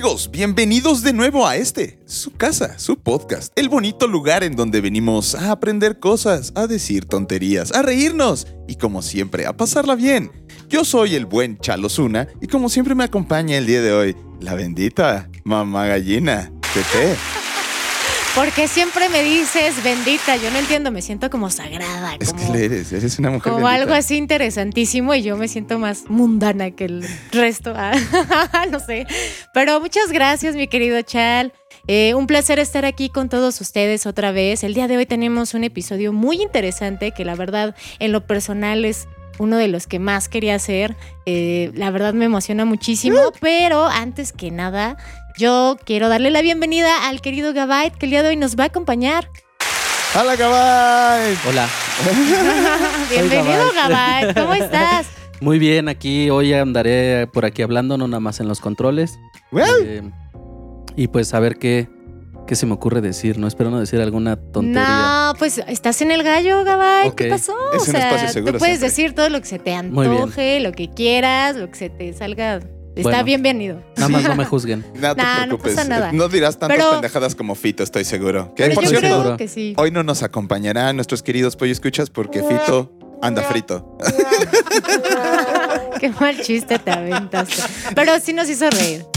amigos, bienvenidos de nuevo a este, su casa, su podcast, el bonito lugar en donde venimos a aprender cosas, a decir tonterías, a reírnos y como siempre a pasarla bien. Yo soy el buen Chalo Zuna y como siempre me acompaña el día de hoy la bendita mamá gallina, Pepe. Porque siempre me dices bendita, yo no entiendo, me siento como sagrada, Es que le eres, eres una mujer como bendita. algo así interesantísimo y yo me siento más mundana que el resto. Ah, no sé. Pero muchas gracias, mi querido Chal. Eh, un placer estar aquí con todos ustedes otra vez. El día de hoy tenemos un episodio muy interesante que la verdad en lo personal es uno de los que más quería hacer. Eh, la verdad me emociona muchísimo, pero antes que nada, yo quiero darle la bienvenida al querido Gabait, que el día de hoy nos va a acompañar. ¡Hola, Gabay! Hola, Bienvenido, Gabait. Gabait. ¿Cómo estás? muy bien, aquí hoy andaré por aquí hablando, no nada más en los controles. Eh, y pues a ver qué, qué se me ocurre decir, no espero no decir alguna tontería. No, pues estás en el gallo, Gabay. ¿Qué pasó? Es un espacio seguro Tú puedes siempre. decir todo lo que se te antoje, lo que quieras, lo que se te salga. Está Bueno. bienvenido. Nada más no me juzguen. No te Nah, no preocupes, pasa nada. no dirás tantas Pero- pendejadas como Fito, estoy seguro. Pero por yo cierto, creo seguro. que sí. Hoy no nos acompañarán nuestros queridos pollo escuchas porque Fito anda frito. Qué mal chiste te aventaste. Pero sí nos hizo reír.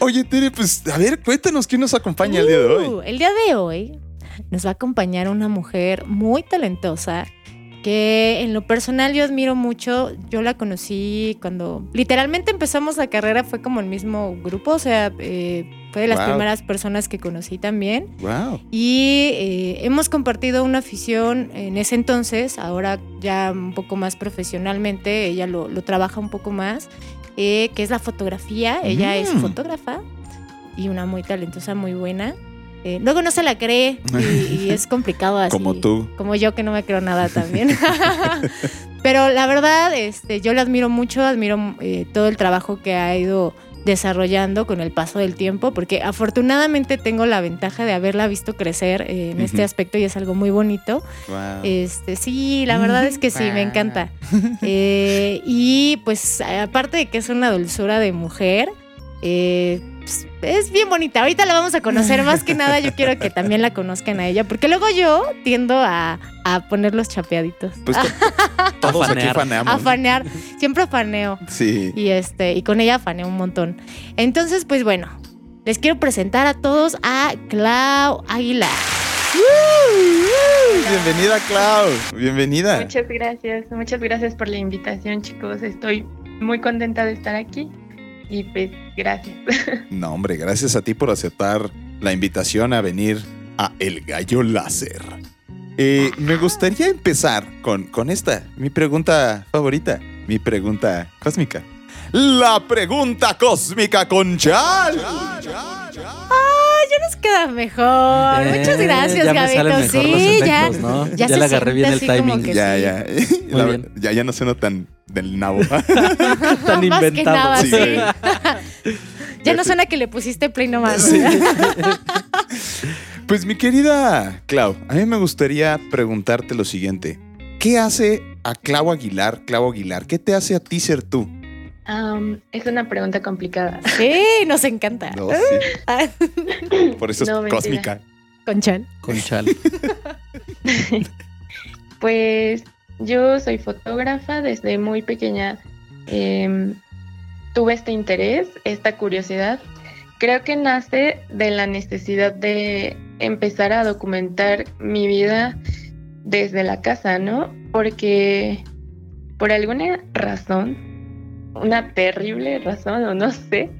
Oye, Tere, pues a ver, cuéntanos quién nos acompaña el día de hoy. Uh, el día de hoy nos va a acompañar una mujer muy talentosa que en lo personal yo admiro mucho. Yo la conocí cuando literalmente empezamos la carrera, fue como el mismo grupo, o sea, eh, fue de las Wow. primeras personas que conocí también. Wow. Y eh, hemos compartido una afición en ese entonces, ahora ya un poco más profesionalmente, ella lo, lo trabaja un poco más, eh, que es la fotografía. Ella es Mm. fotógrafa y una muy talentosa, muy buena. Eh, luego no se la cree y, y es complicado así. Como tú. Como yo que no me creo nada también. Pero la verdad, este, yo la admiro mucho, admiro eh, todo el trabajo que ha ido desarrollando con el paso del tiempo, porque afortunadamente tengo la ventaja de haberla visto crecer eh, en este aspecto y es algo muy bonito. Wow. Este, sí, la verdad es que sí, me encanta. Eh, y pues aparte de que es una dulzura de mujer, eh, pues, es bien bonita. Ahorita la vamos a conocer. Más que nada, yo quiero que también la conozcan a ella, porque luego yo tiendo a, a poner los chapeaditos. Pues todos aquí fanear. faneamos. a fanear. Siempre faneo. Sí. Y este, y con ella faneo un montón. Entonces, pues bueno, les quiero presentar a todos a Clau Aguilar. Bienvenida, Clau. Bienvenida. Muchas gracias, muchas gracias por la invitación, chicos. Estoy muy contenta de estar aquí y pues gracias. No, hombre, gracias a ti por aceptar la invitación a venir a El Gallo Láser. Eh, me gustaría empezar con, con esta, mi pregunta favorita, mi pregunta cósmica. La pregunta cósmica con Chal. Nos queda mejor. Eh, Muchas gracias, ya me salen Gabito. los Sí, ya. ya Ya, se le agarré bien el timing. Ya, sí. ya. Muy La- bien. ya. Ya no sueno tan del nabo. Tan Más que inventado. nada, Sí. Ya no suena que le pusiste play nomás. Sí. Pues mi querida Clau, a mí me gustaría preguntarte lo siguiente. ¿Qué hace a Clau Aguilar, Clau Aguilar? ¿Qué te hace a ti ser tú? Es una pregunta complicada. Sí, nos encanta. No, sí. Por eso es No, cósmica. Con Chan. Con chal. Pues yo soy fotógrafa desde muy pequeña. em, tuve este interés, esta curiosidad. Creo que nace de la necesidad de empezar a documentar mi vida desde la casa, ¿no? Porque por alguna razón, una terrible razón o no sé,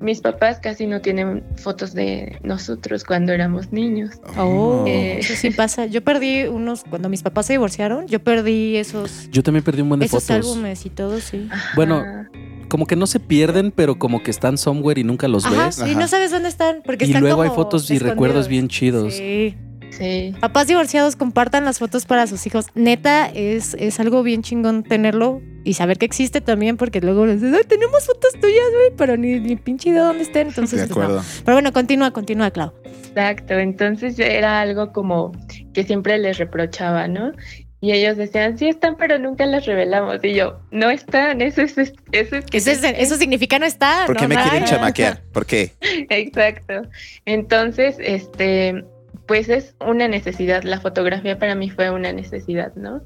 mis papás casi no tienen fotos de nosotros cuando éramos niños. Oh, Eh. eso sí pasa. Yo perdí unos, cuando mis papás se divorciaron, yo perdí esos, Yo también perdí un buen de esos fotos. álbumes y todo, sí. Bueno. Como que no se pierden, pero como que están somewhere y nunca los Ajá, ves. y no sabes dónde están, porque Y están luego hay fotos y recuerdos bien chidos. Sí. Sí. Papás divorciados compartan las fotos para sus hijos. Neta, es, es algo bien chingón tenerlo y saber que existe también, porque luego les dicen, "Ay, tenemos fotos tuyas, güey, pero ni, ni pinche idea dónde estén. Entonces, De pues, no. acuerdo. Pero bueno, continúa, continúa, Clau. Exacto, entonces era algo como que siempre les reprochaba, ¿no? Y ellos decían, sí están, pero nunca las revelamos. Y yo, no están, eso es, eso es que Eso, es- eso significa no estar. ¿Por qué no me quieren chamaquear? ¿Por qué? Exacto. Entonces, este, pues es una necesidad. La fotografía para mí fue una necesidad, ¿no?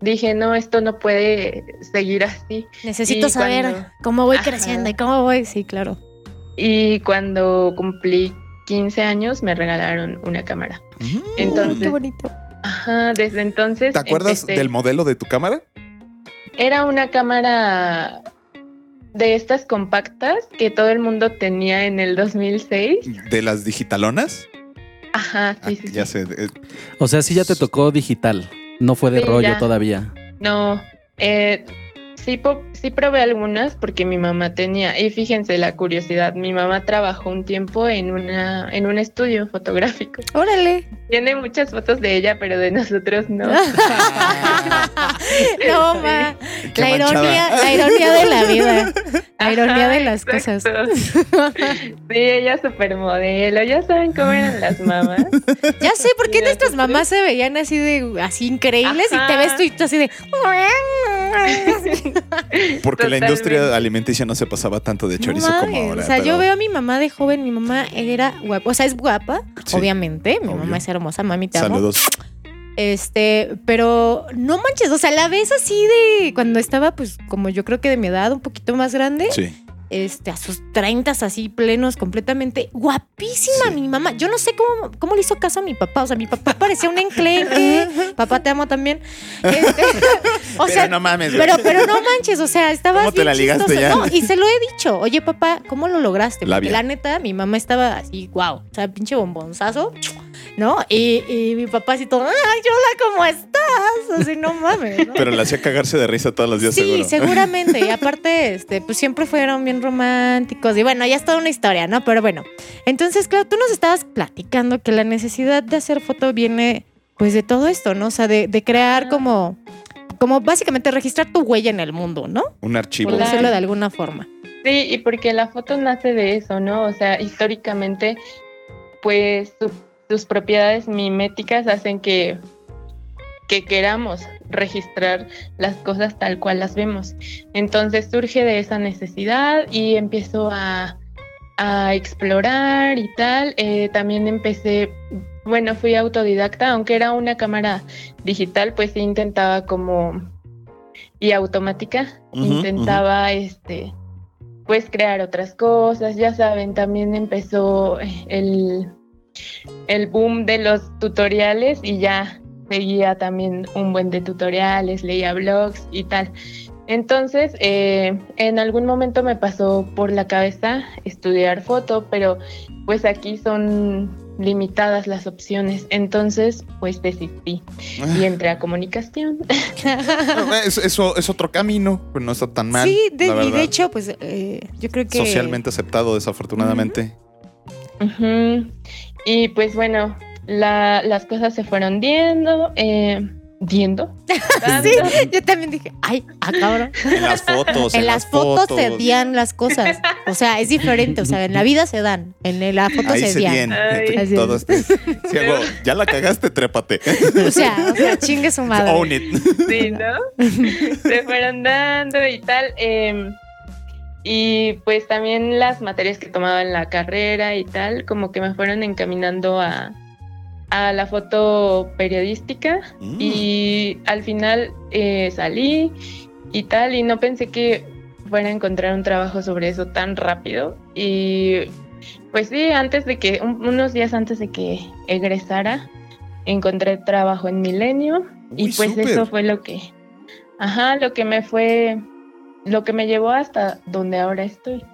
Dije, no, esto no puede seguir así. Necesito Y saber cuando- cómo voy Ajá. creciendo y cómo voy. Sí, claro. Y cuando cumplí 15 años, me regalaron una cámara. Mm. Entonces, Qué bonito. Ajá, desde entonces. ¿Te acuerdas empecé- del modelo de tu cámara? Era una cámara de estas compactas que todo el mundo tenía en el 2006. ¿De las digitalonas? Ajá, Ah, sí, sí, ya sí. sé. eh, O sea, sí ya te tocó digital. No fue de Sí, rollo ya. todavía. No, eh, sí, probé algunas porque mi mamá tenía. Y fíjense la curiosidad, mi mamá trabajó un tiempo en, una, en un estudio fotográfico. Órale. Tiene muchas fotos de ella, pero de nosotros no. no, ma. La ironía, la ironía de la vida. La ironía Ajá, de las cosas. Sí, ella es supermodelo, ya saben cómo eran las mamás. Ya sé por qué nuestras mamás se veían así de así increíbles y te ves tú y tú así de Porque la industria alimenticia no se pasaba tanto de chorizo No como ahora. O sea, yo veo a mi mamá de joven, mi mamá era guapa, o sea, es guapa, Sí, obviamente, mi obvio. mamá es hermosa, mami te amo. Saludos. Este, pero no manches, o sea, la ves así de cuando estaba, pues, como yo creo que de mi edad, un poquito más grande, Sí. Este, a sus 30 así plenos, completamente guapísima Sí. mi mamá. Yo no sé cómo, cómo le hizo caso a mi papá. O sea, mi papá parecía un enclenque. papá, te amo también. Este, o Pero sea, no mames, pero, pero no manches, o sea, estaba ¿Cómo te la ligaste ya? No, y se lo he dicho. Oye, papá, ¿cómo lo lograste? Porque la neta, mi mamá estaba así, wow, o sea, pinche bombonzazo, ¿no? Y, y mi papá así todo, ay, Yola, ¿cómo estás? Así, no mames, ¿no? Pero le hacía cagarse de risa todos los días, Sí, seguro. seguramente. Y aparte, este, pues siempre fueron bien románticos. Y bueno, ya es toda una historia, ¿no? Pero bueno. Entonces, claro, tú nos estabas platicando que la necesidad de hacer foto viene, pues, de todo esto, ¿no? O sea, de, de crear como, como básicamente registrar tu huella en el mundo, ¿no? Un archivo. Por decirlo de alguna forma. Sí, y porque la foto nace de eso, ¿no? O sea, históricamente, pues su- sus propiedades miméticas hacen que, que queramos registrar las cosas tal cual las vemos. Entonces surge de esa necesidad y empiezo a, a explorar y tal. Eh, también empecé, bueno, fui autodidacta, aunque era una cámara digital, pues sí intentaba como y automática, intentaba este pues crear otras cosas, ya saben, también empezó el, el boom de los tutoriales y ya seguía también un buen de tutoriales, leía blogs y tal. Entonces, eh, en algún momento me pasó por la cabeza estudiar foto, pero pues aquí son limitadas las opciones. Entonces, pues desistí y entré a comunicación. Es, eso es otro camino, pues no está tan mal. sí, de, la y de hecho, pues eh, yo creo que. Socialmente aceptado, desafortunadamente. Y pues bueno, la- las cosas se fueron diendo, eh, diendo. Sí, yo también dije, ay, ah, cabrón. En las fotos. En las fotos se dían las cosas. O sea, es diferente. O sea, en la vida se dan. En la foto Ahí se se dían. Ay. Todo es. este- hago, ya la cagaste, trépate. O sea, o sea, chingue su madre. Own it. Sí, ¿no? se fueron dando y tal. eh, y pues también las materias que tomaba en la carrera y tal, como que me fueron encaminando a, a la foto periodística. Mm. Y al final eh, salí y tal, y no pensé que fuera a encontrar un trabajo sobre eso tan rápido. Y pues sí, antes de que, un- unos días antes de que egresara, encontré trabajo en Milenio. y pues eso fue lo que, ajá, lo que me fue, lo que me llevó hasta donde ahora estoy.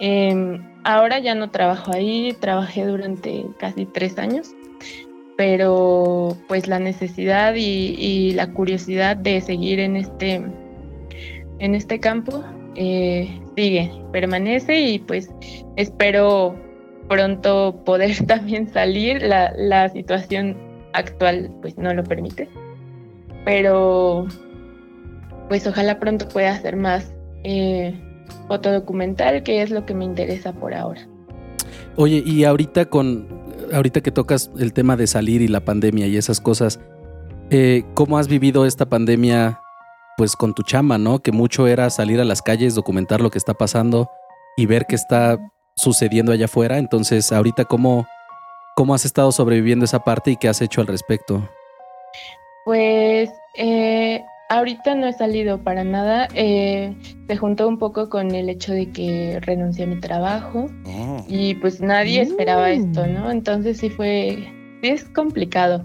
Em, ahora ya no trabajo ahí, trabajé durante casi tres años, pero pues la necesidad y, la curiosidad de seguir en este, en este campo eh, sigue, permanece y pues espero pronto poder también salir. La, la situación actual pues no lo permite, pero pues ojalá pronto pueda hacer más eh, fotodocumental, que es lo que me interesa por ahora. Oye, y ahorita con, ahorita que tocas el tema de salir y la pandemia y esas cosas, eh, ¿cómo has vivido esta pandemia pues con tu chama, ¿no? Que mucho era salir a las calles, documentar lo que está pasando y ver qué está sucediendo allá afuera. Entonces, ahorita, ¿cómo, cómo has estado sobreviviendo esa parte y qué has hecho al respecto? Pues eh, ahorita no he salido para nada. Eh, se juntó un poco con el hecho de que renuncié a mi trabajo Oh. y pues nadie esperaba Mm. esto, ¿no? Entonces sí fue, sí es complicado.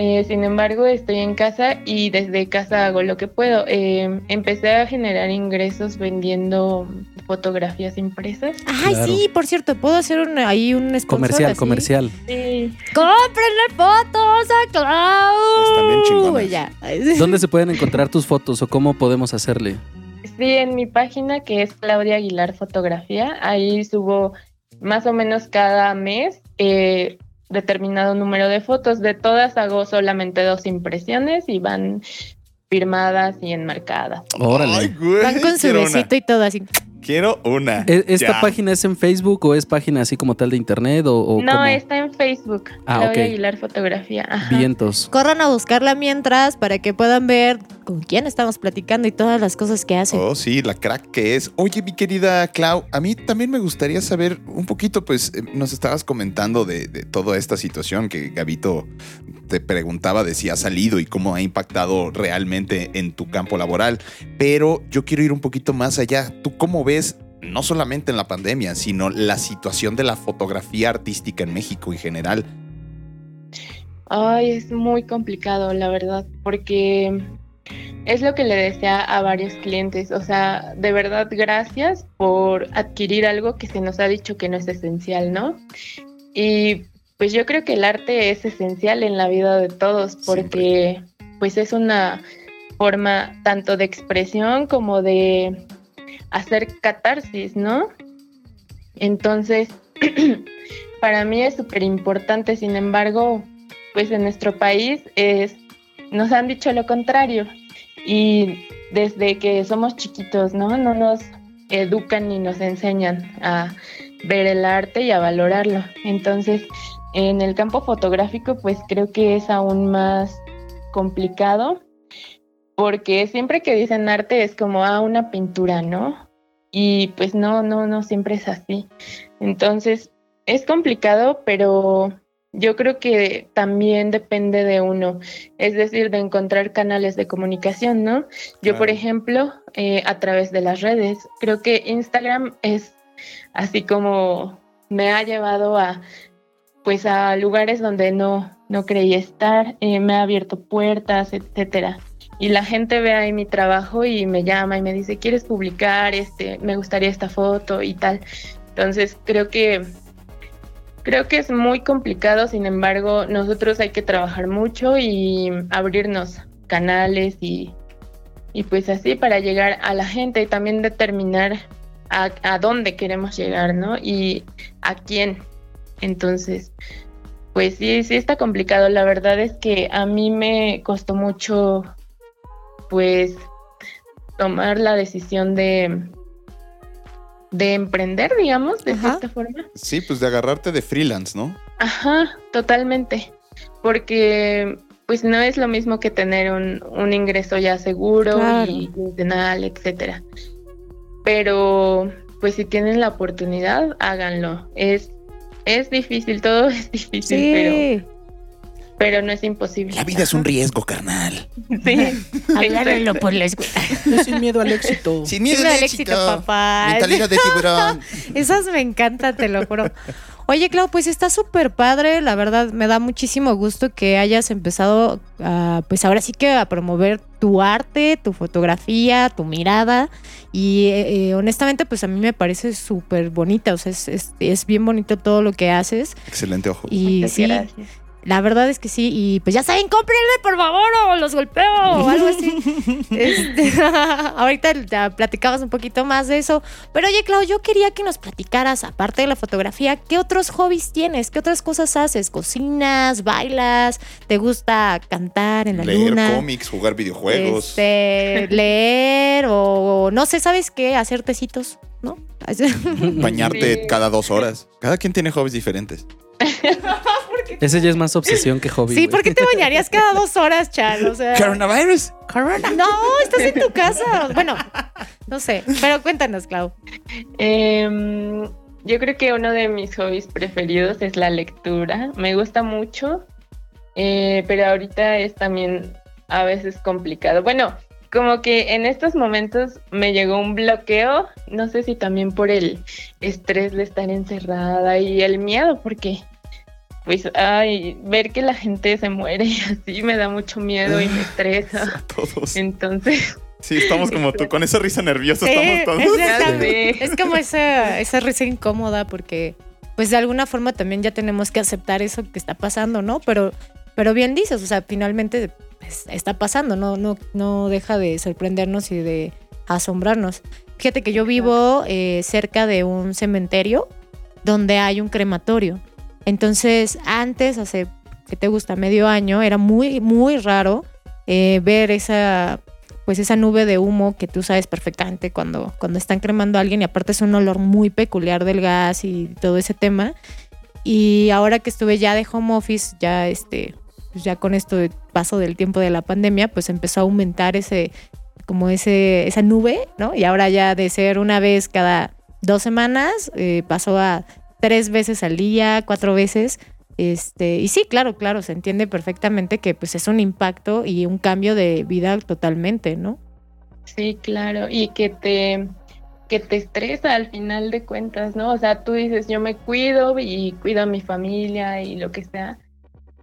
Eh, sin embargo, estoy en casa y desde casa hago lo que puedo. Eh, empecé a generar ingresos vendiendo fotografías impresas. Ay, Claro. sí, por cierto, puedo hacer un, ahí un sponsor Comercial, así? comercial. Sí, ¡Cómprenle fotos a Clau! Están bien. Ya. ¿Dónde se pueden encontrar tus fotos o cómo podemos hacerle? Sí, en mi página que es Claudia Aguilar Fotografía, ahí subo más o menos cada mes eh, determinado número de fotos. De todas hago solamente dos impresiones y van firmadas y enmarcadas. Órale. Ay, güey, Van con su una. besito y todo así. Quiero una. ¿E- ¿Esta Ya. página es en Facebook o es página así como tal de internet o, o no, cómo? está en Facebook, Ah, Claudia ok. Aguilar Fotografía. Ajá. Vientos. Corran a buscarla mientras para que puedan ver con quién estamos platicando y todas las cosas que hace. Oh, sí, la crack que es. Oye, mi querida Clau, a mí también me gustaría saber un poquito, pues eh, nos estabas comentando de, de toda esta situación que Gabito te preguntaba de si ha salido y cómo ha impactado realmente en tu campo laboral. Pero yo quiero ir un poquito más allá. ¿Tú cómo ves, no solamente en la pandemia, sino la situación de la fotografía artística en México en general? Ay, es muy complicado, la verdad, porque es lo que le decía a varios clientes. O sea, de verdad, gracias por adquirir algo que se nos ha dicho que no es esencial, ¿no? Y pues yo creo que el arte es esencial en la vida de todos, porque pues es una forma tanto de expresión como de hacer catarsis, ¿no? Entonces, para mí es súper importante, sin embargo, pues en nuestro país es, nos han dicho lo contrario y desde que somos chiquitos, ¿no? No nos educan ni nos enseñan a ver el arte y a valorarlo. Entonces, en el campo fotográfico, pues creo que es aún más complicado porque siempre que dicen arte es como a una pintura, ¿no? Y pues no, no, no siempre es así. Entonces, es complicado, pero yo creo que también depende de uno, es decir, de encontrar canales de comunicación, ¿no? Yo, por ejemplo, eh, a través de las redes, creo que Instagram es así como me ha llevado a, pues, a lugares donde no, no creía estar, eh, me ha abierto puertas, etcétera. Y la gente ve ahí mi trabajo y me llama y me dice, ¿quieres publicar? Este, me gustaría esta foto y tal. Entonces, creo que Creo que es muy complicado, sin embargo, nosotros hay que trabajar mucho y abrirnos canales y, y pues así para llegar a la gente y también determinar a, a dónde queremos llegar, ¿no? Y a quién. Entonces, pues sí, sí está complicado. La verdad es que a mí me costó mucho, pues, tomar la decisión de, de emprender, digamos, de Ajá. esta forma. Sí, pues de agarrarte de freelance, ¿no? Ajá, totalmente. Porque pues no es lo mismo que tener un, un ingreso ya seguro Claro. y quincenal, etcétera. Pero pues si tienen la oportunidad, háganlo. Es, es difícil, todo es difícil, pero, Sí. pero no es imposible. La vida es un riesgo, carnal. Sí, Agárrenlo por la escuela. Sin miedo al éxito. Sin miedo Miedo al éxito, papá. Mentalidad de tiburón. Esas me encantan, te lo juro. Oye, Clau, pues está súper padre. La verdad, me da muchísimo gusto que hayas empezado a, pues ahora sí que a promover tu arte, tu fotografía, tu mirada. Y eh, eh, honestamente, pues a mí me parece súper bonita. O sea, es, es- es bien bonito todo lo que haces. Excelente ojo. Y Muchas sí, gracias. La verdad es que sí. Y pues ya saben, cómprenle por favor o los golpeo o algo así. Este, ahorita ya platicabas un poquito más de eso. Pero oye, Clau, yo quería que nos platicaras, aparte de la fotografía, ¿qué otros hobbies tienes? ¿Qué otras cosas haces? ¿Cocinas? ¿Bailas? ¿Te gusta cantar en la Leer luna? cómics, jugar videojuegos. Este, leer o no sé, ¿sabes qué? Hacer tecitos, ¿no? Bañarte Sí. cada dos horas. Cada quien tiene hobbies diferentes. Ese ya es más obsesión que hobby. Sí, güey. ¿por qué te bañarías cada dos horas, Chal? O sea, Coronavirus. Corona. No, estás en tu casa. Bueno, no sé, pero cuéntanos, Clau. Em, yo creo que uno de mis hobbies preferidos es la lectura. Me gusta mucho, eh, pero ahorita es también a veces complicado. Bueno, como que en estos momentos me llegó un bloqueo, no sé si también por el estrés de estar encerrada y el miedo, porque pues ay, ver que la gente se muere y así me da mucho miedo y me estresa. A todos. Entonces, Sí, estamos como tú, con esa risa nerviosa Sí, estamos todos. sé. Es como esa, esa risa incómoda porque, pues de alguna forma también ya tenemos que aceptar eso que está pasando, ¿no? Pero, pero bien dices, o sea, finalmente pues, está pasando, no, no, no deja de sorprendernos y de asombrarnos. Fíjate que yo vivo eh, cerca de un cementerio donde hay un crematorio. Entonces, antes, hace, ¿qué te gusta? Medio año, era muy, muy raro eh, ver esa, pues esa nube de humo que tú sabes perfectamente cuando, cuando están cremando a alguien y aparte es un olor muy peculiar del gas y todo ese tema. Y ahora que estuve ya de home office, ya este, pues ya con esto de paso del tiempo de la pandemia, pues empezó a aumentar ese, como ese, esa nube, ¿no? Y ahora ya de ser una vez cada dos semanas, eh, pasó a tres veces al día, cuatro veces. Este, y sí, claro, claro, se entiende perfectamente que pues es un impacto y un cambio de vida totalmente, ¿no? Sí, claro, y que te que te estresa al final de cuentas, ¿no? O sea, tú dices, yo me cuido y cuido a mi familia y lo que sea,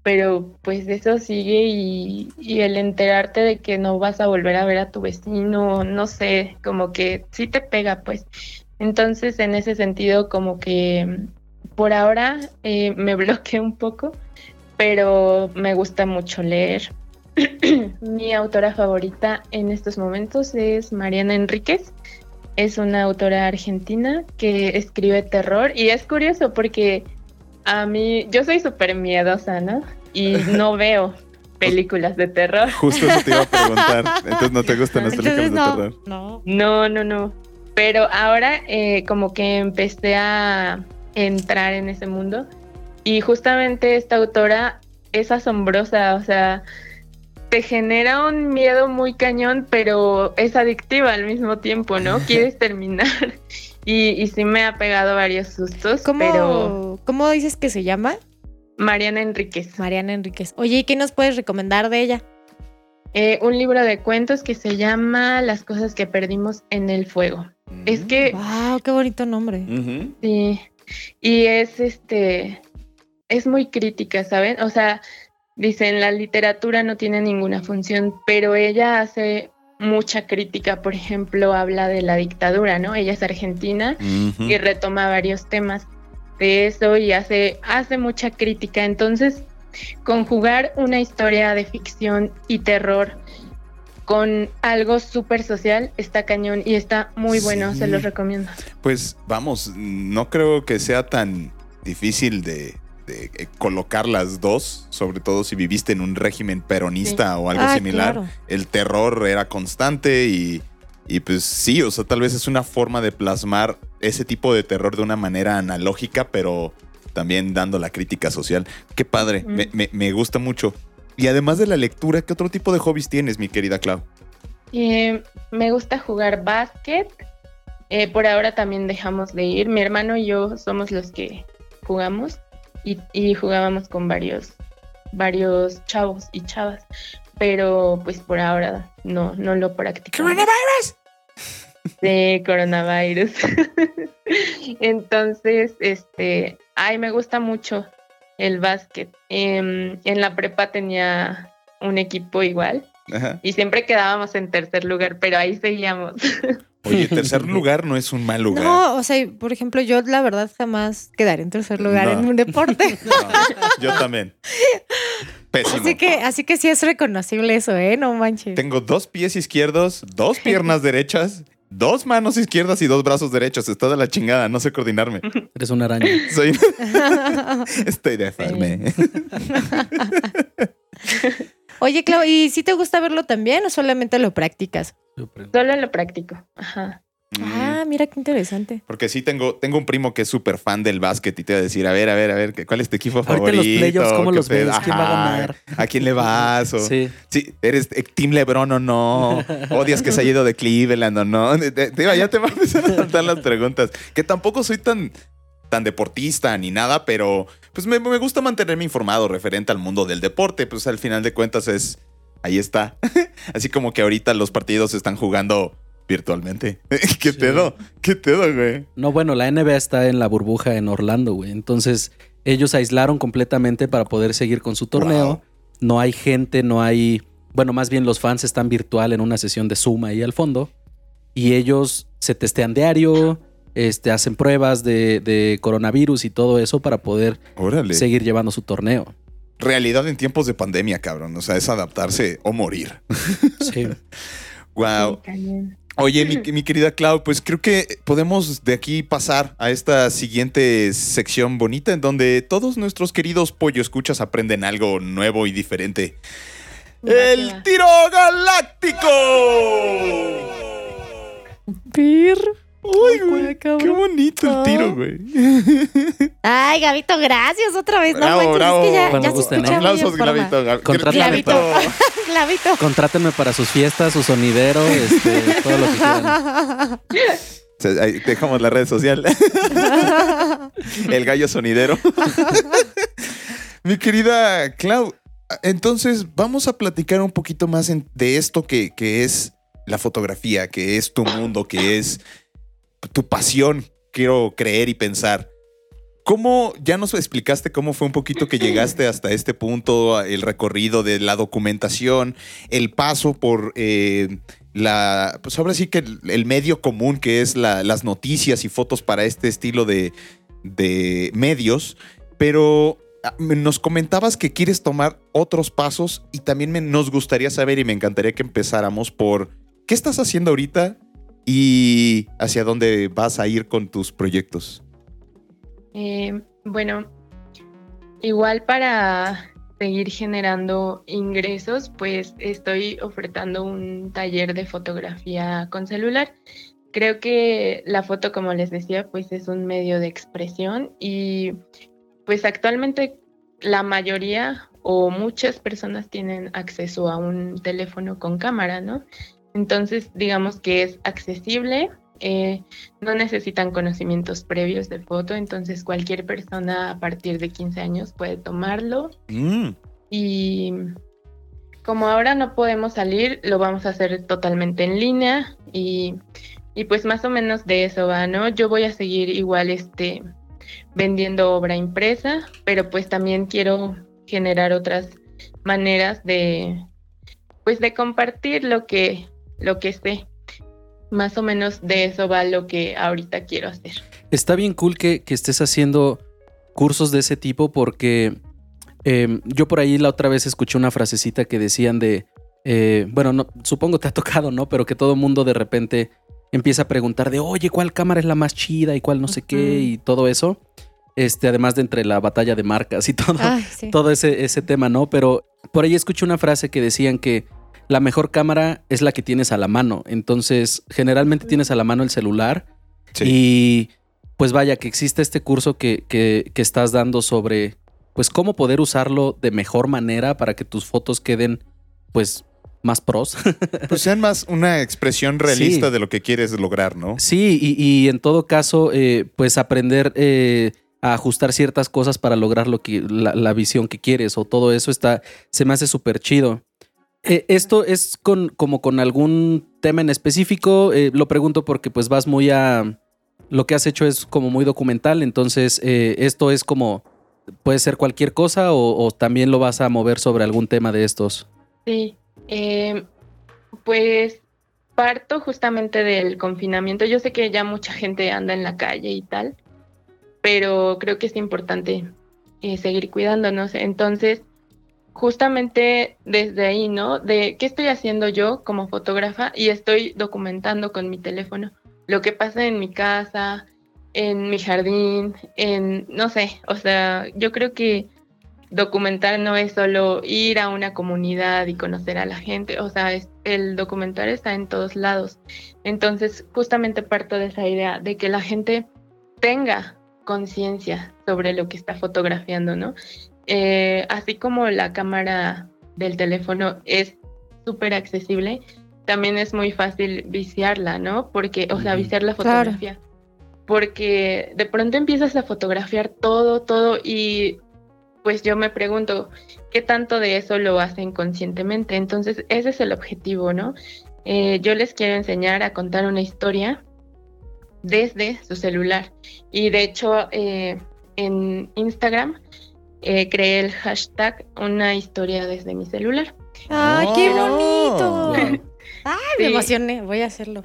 pero pues eso sigue y, el enterarte de que no vas a volver a ver a tu vecino, no sé, como que sí te pega, pues. Entonces, en ese sentido, como que por ahora eh, me bloqueé un poco, pero me gusta mucho leer. Mi autora favorita en estos momentos es Mariana Enríquez. Es una autora argentina que escribe terror y es curioso porque a mí, yo soy súper miedosa, ¿no? Y no veo películas de terror. Justo eso te iba a preguntar. Entonces no te gustan las películas de no, terror. no. No, no, no. Pero ahora eh, como que empecé a entrar en ese mundo y justamente esta autora es asombrosa, o sea, te genera un miedo muy cañón, pero es adictiva al mismo tiempo, ¿no? Quieres terminar. Y, y sí me ha pegado varios sustos, ¿Cómo, pero ¿Cómo dices que se llama? Mariana Enríquez. Mariana Enríquez. Oye, ¿y qué nos puedes recomendar de ella? Eh, un libro de cuentos que se llama Las cosas que perdimos en el fuego. Es que Wow, qué bonito nombre. Sí, y es este, es muy crítica, ¿saben? O sea, dicen la literatura no tiene ninguna función, pero ella hace mucha crítica, por ejemplo, habla de la dictadura, ¿no? Ella es argentina y retoma varios temas de eso y hace, hace mucha crítica. Entonces, conjugar una historia de ficción y terror con algo súper social está cañón y está muy bueno, Sí. se los recomiendo. Pues vamos, no creo que sea tan difícil de, de, eh, colocar las dos, sobre todo si viviste en un régimen peronista o algo Ah, similar. claro. El terror era constante y, y pues sí, o sea, tal vez es una forma de plasmar ese tipo de terror de una manera analógica, pero también dando la crítica social. Qué padre, Mm. me, me- me gusta mucho. Y además de la lectura, ¿qué otro tipo de hobbies tienes, mi querida Clau? Eh, me gusta jugar básquet. Eh, por ahora también dejamos de ir. Mi hermano y yo somos los que jugamos y, y jugábamos con varios, varios chavos y chavas. Pero pues por ahora no, no lo practicamos. de coronavirus. Entonces, este, ay, me gusta mucho el básquet. Em, en la prepa tenía un equipo igual Ajá. y siempre quedábamos en tercer lugar, pero ahí seguíamos. Oye, tercer lugar no es un mal lugar. No, o sea, por ejemplo, yo la verdad jamás quedaré en tercer lugar No. en un deporte. No, yo también. Pésimo. Así que, así que sí es reconocible eso, ¿eh? No manches. Tengo dos pies izquierdos, dos piernas derechas, dos manos izquierdas y dos brazos derechos. Está de la chingada, no sé coordinarme. Eres una araña. Soy... Estoy deforme. Oye, Clau, ¿y si te gusta verlo también o solamente lo practicas? Solo lo practico. Ajá. Mm. Ah, mira qué interesante. Porque sí tengo, tengo un primo que es súper fan del básquet y te va a decir, a ver, a ver, a ver, ¿cuál es tu equipo Ahorita favorito? los playoffs, ¿cómo ¿Qué los ves? ¿Quién va a ganar? ¿A quién le vas? O- Sí. Sí, eres Team LeBron o no. Odias que se haya ido de Cleveland o no. Te- te- te- ya te va a empezar a saltar las preguntas. Que tampoco soy tan, tan deportista ni nada, pero pues me, me gusta mantenerme informado referente al mundo del deporte. Pues al final de cuentas es. Ahí está. Así como que ahorita los partidos se están jugando virtualmente. ¿Qué Sí. pedo? ¿Qué pedo, güey? No, bueno, la NBA está en la burbuja en Orlando, güey. Entonces, ellos aislaron completamente para poder seguir con su torneo. Wow. No hay gente, no hay. Bueno, más bien los fans están virtual en una sesión de Zoom ahí al fondo. Y ellos se testean diario, este, hacen pruebas de, de coronavirus y todo eso para poder Órale. seguir llevando su torneo. Realidad en tiempos de pandemia, cabrón. O sea, es adaptarse o morir. Sí. Wow. Sí. Oye, mi, mi querida Clau, pues creo que podemos de aquí pasar a esta siguiente sección bonita en donde todos nuestros queridos pollo escuchas aprenden algo nuevo y diferente. ¡El tiro galáctico! Pir. ¡Uy, Ay, güey! ¡Qué bonito el tiro, güey! Ay, Gabito, gracias otra vez. Bravo, no manches, bravo. es que ya, Cuando ya se gusten, ¿eh? Aplausos, forma. Glavito. Contrátenme para sus fiestas, su sonidero, este, todo lo que quieran. Ahí Dejamos la red social. El gallo sonidero. Mi querida Clau, entonces vamos a platicar un poquito más en- de esto que, que es la fotografía, que es tu mundo, que es tu pasión, quiero creer y pensar. ¿Cómo, ya nos explicaste cómo fue un poquito que llegaste hasta este punto, el recorrido de la documentación, el paso por eh, la, pues ahora sí que el, el medio común que es la- las noticias y fotos para este estilo de, de medios, pero ah, nos comentabas que quieres tomar otros pasos y también me- nos gustaría saber y me encantaría que empezáramos por qué estás haciendo ahorita y hacia dónde vas a ir con tus proyectos. Eh, bueno, igual para seguir generando ingresos, pues estoy ofertando un taller de fotografía con celular. Creo que la foto, como les decía, pues es un medio de expresión y pues actualmente la mayoría o muchas personas tienen acceso a un teléfono con cámara, ¿no? Entonces, digamos que es accesible, eh, no necesitan conocimientos previos de foto, entonces cualquier persona a partir de 15 años puede tomarlo Mm, y como ahora no podemos salir, lo vamos a hacer totalmente en línea y, y pues más o menos de eso va, ¿no? Yo voy a seguir igual este vendiendo obra impresa, pero pues también quiero generar otras maneras de pues de compartir lo que lo que sé. Más o menos de eso va lo que ahorita quiero hacer. Está bien cool que, que estés haciendo cursos de ese tipo porque eh, yo por ahí la otra vez escuché una frasecita que decían de, eh, bueno, no, supongo te ha tocado, ¿no? Pero que todo el mundo de repente empieza a preguntar de, oye, ¿cuál cámara es la más chida y cuál no sé qué y todo eso. Este, además de entre la batalla de marcas y todo, Ay, sí. todo ese, ese tema, ¿no? Pero por ahí escuché una frase que decían que la mejor cámara es la que tienes a la mano. Entonces, generalmente tienes a la mano el celular sí. y pues vaya, que existe este curso que, que- que estás dando sobre pues cómo poder usarlo de mejor manera para que tus fotos queden pues más pros. Pues sean más una expresión realista Sí. de lo que quieres lograr, ¿no? sí, y, y en todo caso, eh, pues aprender eh, a ajustar ciertas cosas para lograr lo que, la, la visión que quieres o todo eso está, se me hace súper chido. Eh, ¿Esto es con, como con algún tema en específico? Eh, lo pregunto porque pues vas muy a... Lo que has hecho es como muy documental, entonces eh, esto es como... ¿Puede ser cualquier cosa o, o también lo vas a mover sobre algún tema de estos? Sí, eh, pues parto justamente del confinamiento. Yo sé que ya mucha gente anda en la calle y tal, pero creo que es importante eh, seguir cuidándonos. Entonces, justamente desde ahí, ¿no? De qué estoy haciendo yo como fotógrafa y estoy documentando con mi teléfono lo que pasa en mi casa, en mi jardín, en, no sé, o sea, yo creo que documentar no es solo ir a una comunidad y conocer a la gente, o sea, es, el documentar está en todos lados. Entonces, justamente parto de esa idea de que la gente tenga conciencia sobre lo que está fotografiando, ¿no? Eh, así como la cámara del teléfono es súper accesible, también es muy fácil viciarla, ¿no? Porque, o sea, viciar la fotografía. Porque de pronto empiezas a fotografiar todo, todo y pues yo me pregunto, ¿qué tanto de eso lo hacen conscientemente? Entonces, ese es el objetivo, ¿no? Eh, yo les quiero enseñar a contar una historia desde su celular. Y de hecho, eh, en Instagram eh, creé el hashtag una historia desde mi celular. ¡Ay, qué Oh. bonito! ¡Ay, me emocioné! Voy a hacerlo.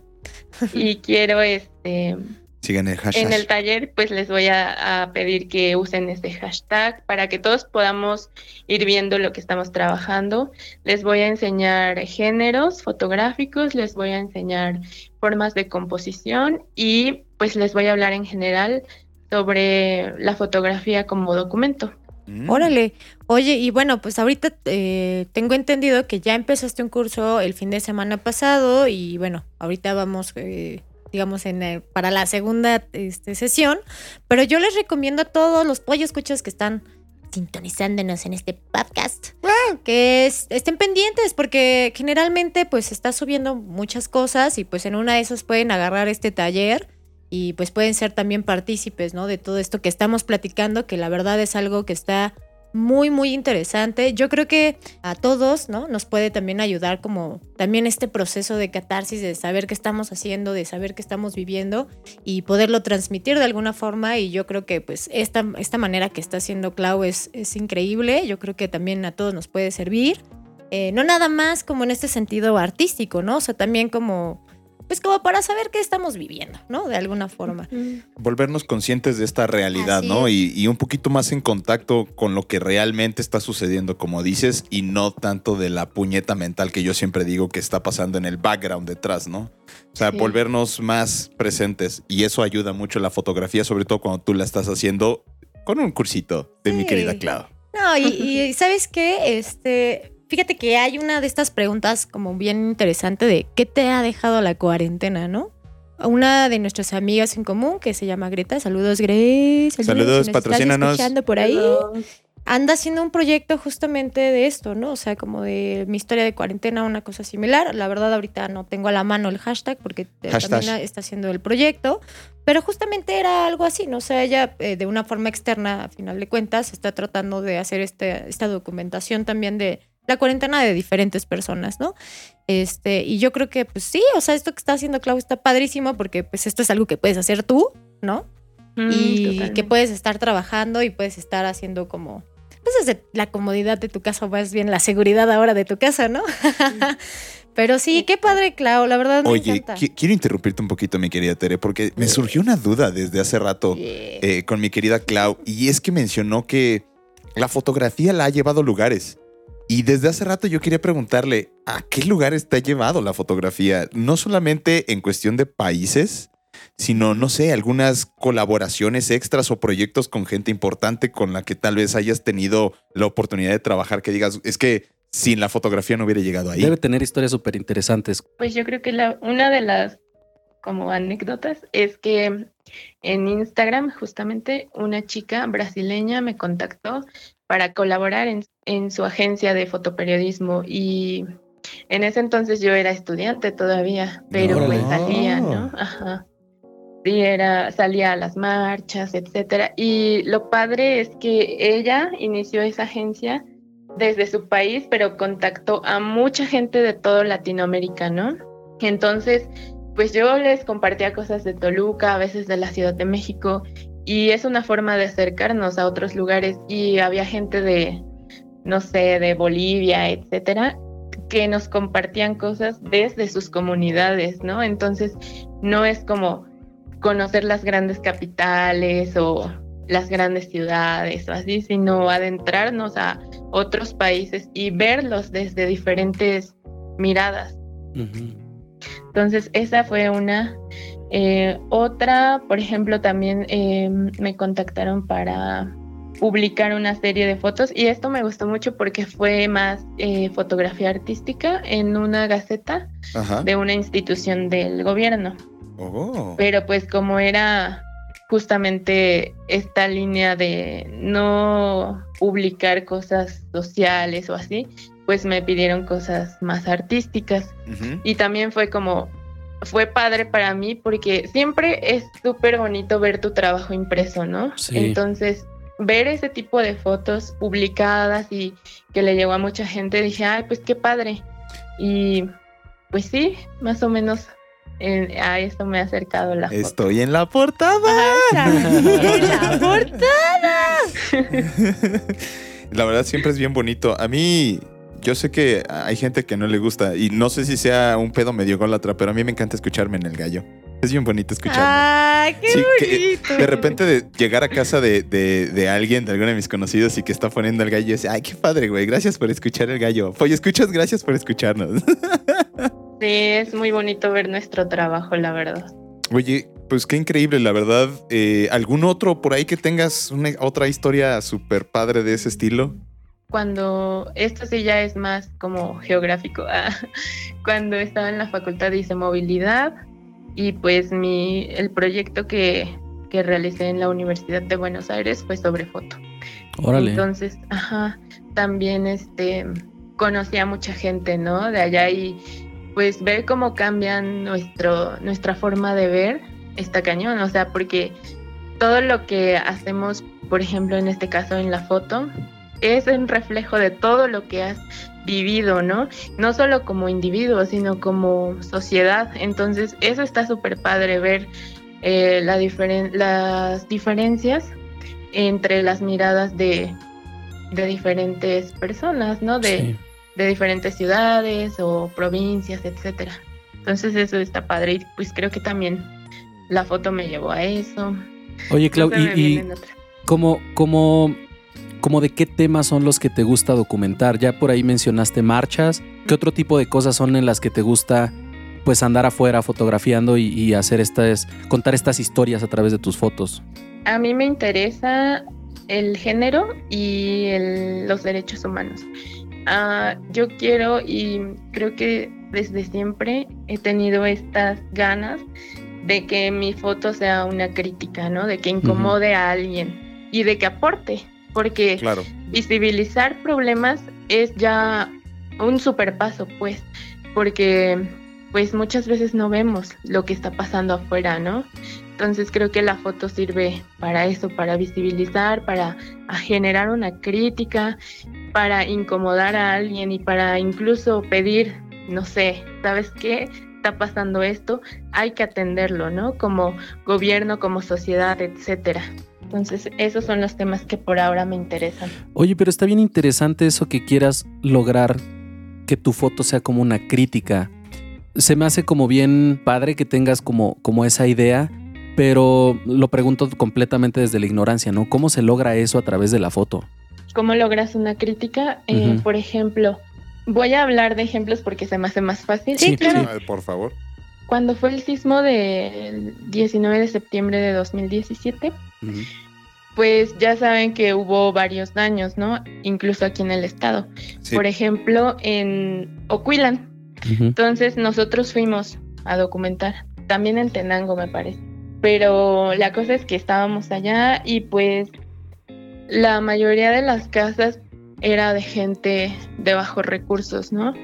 Y quiero, este, Sigan el hashtag. en el taller, pues les voy a, a pedir que usen este hashtag para que todos podamos ir viendo lo que estamos trabajando. Les voy a enseñar géneros fotográficos, les voy a enseñar formas de composición y pues les voy a hablar en general sobre la fotografía como documento. Mm. Órale. Oye, y bueno, pues ahorita eh, tengo entendido que ya empezaste un curso el fin de semana pasado y bueno, ahorita vamos, eh, digamos, en eh, para la segunda este, sesión, pero yo les recomiendo a todos los pollos escuchas que están sintonizándonos en este podcast, que es- estén pendientes porque generalmente pues está subiendo muchas cosas y pues en una de esas pueden agarrar este taller y pues pueden ser también partícipes, ¿no? De todo esto que estamos platicando, que la verdad es algo que está muy, muy interesante. Yo creo que a todos, ¿no? Nos puede también ayudar como también este proceso de catarsis, de saber qué estamos haciendo, de saber qué estamos viviendo y poderlo transmitir de alguna forma. Y yo creo que pues esta, esta manera que está haciendo Clau es, es increíble. Yo creo que también a todos nos puede servir. Eh, no nada más como en este sentido artístico, ¿no? O sea, también como, pues como para saber qué estamos viviendo, ¿no? De alguna forma. volvernos conscientes de esta realidad, Así ¿no? es. Y, y un poquito más en contacto con lo que realmente está sucediendo, como dices, y no tanto de la puñeta mental que yo siempre digo que está pasando en el background detrás, ¿no? O sea, Sí. volvernos más presentes. Y eso ayuda mucho la fotografía, sobre todo cuando tú la estás haciendo con un cursito de mi querida Clau. No, y, y ¿sabes qué? Este, fíjate que hay una de estas preguntas como bien interesante de ¿qué te ha dejado la cuarentena, no? Una de nuestras amigas en común que se llama Greta, saludos Grace, Saludos, si estás patrocínanos. escuchando por ahí. Anda haciendo un proyecto justamente de esto, ¿no? O sea, como de mi historia de cuarentena, una cosa similar. La verdad ahorita no tengo a la mano el hashtag porque eh, Hashtag. también está haciendo el proyecto, pero justamente era algo así, ¿no? O sea, ella eh, de una forma externa, a final de cuentas, está tratando de hacer este, esta documentación también de la cuarentena de diferentes personas, ¿no? Este, y yo creo que, pues sí, o sea, esto que está haciendo Clau está padrísimo porque pues esto es algo que puedes hacer tú, ¿no? Mm, y totalmente. que puedes estar trabajando y puedes estar haciendo como pues desde la comodidad de tu casa, o más bien la seguridad ahora de tu casa, ¿no? Pero sí, qué padre, Clau, la verdad me Oye, encanta. qui- quiero interrumpirte un poquito, mi querida Tere, porque me surgió una duda desde hace rato. Yeah. eh, con mi querida Clau y es que mencionó que la fotografía la ha llevado a lugares. Y desde hace rato yo quería preguntarle, ¿a qué lugares te ha llevado la fotografía? No solamente en cuestión de países, sino, no sé, algunas colaboraciones extras o proyectos con gente importante con la que tal vez hayas tenido la oportunidad de trabajar, que digas, es que sin la fotografía no hubiera llegado ahí. Debe tener historias súper interesantes. Pues yo creo que la, una de las como anécdotas es que en Instagram justamente una chica brasileña me contactó para colaborar en, en su agencia de fotoperiodismo y en ese entonces yo era estudiante todavía, pero Órale. pues salía, ¿no? Ajá. Sí, era, salía a las marchas, etcétera. Y lo padre es que ella inició esa agencia desde su país, pero contactó a mucha gente de todo Latinoamérica, ¿no? Entonces, pues yo les compartía cosas de Toluca, a veces de la Ciudad de México, y es una forma de acercarnos a otros lugares. Y había gente de, no sé, de Bolivia, etcétera, que nos compartían cosas desde sus comunidades, ¿no? Entonces, no es como conocer las grandes capitales o las grandes ciudades o así, sino adentrarnos a otros países y verlos desde diferentes miradas. Entonces, esa fue una. Eh, otra, por ejemplo, también em, me contactaron para publicar una serie de fotos y esto me gustó mucho porque fue más eh, fotografía artística en una gaceta de una institución del gobierno. Oh. Pero pues como era justamente esta línea de no publicar cosas sociales o así, pues me pidieron cosas más artísticas. Y también fue como, fue padre para mí porque siempre es súper bonito ver tu trabajo impreso, ¿no? Entonces, ver ese tipo de fotos publicadas y que le llegó a mucha gente, dije, ay, pues qué padre. Y pues sí, más o menos a esto me ha acercado la foto. Estoy en la portada. en la portada. la verdad siempre es bien bonito. A mí, yo sé que hay gente que no le gusta y no sé si sea un pedo medio golatra, pero a mí me encanta escucharme en el gallo. Es bien bonito escucharme. ¡Ah, qué bonito! de repente de llegar a casa de, de, alguien, de alguno de mis conocidos y que está poniendo el gallo y dice, ay, qué padre, güey, gracias por escuchar el gallo. Oye, escuchas, gracias por escucharnos. Sí, es muy bonito ver nuestro trabajo, la verdad. Oye, pues qué increíble, la verdad. Eh, ¿Algún otro por ahí que tengas una, otra historia súper padre de ese estilo? Cuando, esto sí ya es más como geográfico, ah, cuando estaba en la facultad hice movilidad y pues mi, el proyecto que, que realicé en la Universidad de Buenos Aires fue sobre foto. Órale. Entonces, ajá, también este, conocí a mucha gente, ¿no? De allá y pues ver cómo cambian nuestro, nuestra forma de ver está cañón, o sea, porque todo lo que hacemos, por ejemplo, en este caso en la foto, es un reflejo de todo lo que has vivido, ¿no? No solo como individuo, sino como sociedad. Entonces, eso está súper padre ver eh, la las diferencias entre las miradas de, de diferentes personas, ¿no? De, de diferentes ciudades o provincias, etcétera. Entonces eso está padre y pues creo que también la foto me llevó a eso. Oye, Clau, y, ¿cómo, cómo, cómo, de qué temas son los que te gusta documentar? Ya por ahí mencionaste marchas. ¿Qué otro tipo de cosas son en las que te gusta pues andar afuera fotografiando y, hacer estas, contar estas historias a través de tus fotos? A mí me interesa el género y los derechos humanos. Ah, yo quiero y creo que desde siempre he tenido estas ganas de que mi foto sea una crítica, ¿no? De que incomode a alguien y de que aporte, porque visibilizar problemas es ya un super paso, pues, porque pues muchas veces no vemos lo que está pasando afuera, ¿no? Entonces creo que la foto sirve para eso, para visibilizar, para generar una crítica, para incomodar a alguien y para incluso pedir, no sé, ¿sabes qué? Está pasando esto, hay que atenderlo, ¿no? Como gobierno, como sociedad, etcétera. Entonces, esos son los temas que por ahora me interesan. Oye, pero está bien interesante eso que quieras lograr que tu foto sea como una crítica. Se me hace como bien padre que tengas como, como esa idea, pero lo pregunto completamente desde la ignorancia, ¿no? ¿Cómo se logra eso a través de la foto? ¿Cómo logras una crítica? Eh, por ejemplo, voy a hablar de ejemplos porque se me hace más fácil. Sí, claro. por favor. Cuando fue el sismo del 19 de septiembre de 2017, pues ya saben que hubo varios daños, ¿no? Incluso aquí en el estado. Por ejemplo, en Oquilan. Entonces nosotros fuimos a documentar, también en Tenango me parece. Pero la cosa es que estábamos allá y pues la mayoría de las casas era de gente de bajos recursos, ¿no?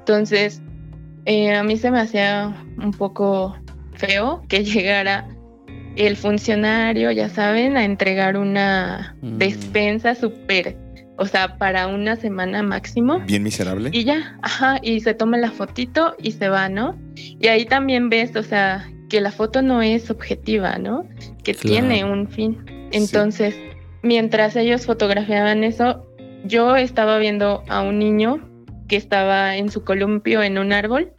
Entonces, eh, a mí se me hacía un poco feo que llegara el funcionario, ya saben, a entregar una mm. despensa súper, o sea, para una semana máximo. Bien miserable. Y ya, ajá, y se toma la fotito y se va, ¿no? Y ahí también ves, o sea, que la foto no es objetiva, ¿no? Que tiene un fin. Entonces, mientras ellos fotografiaban eso, yo estaba viendo a un niño que estaba en su columpio en un árbol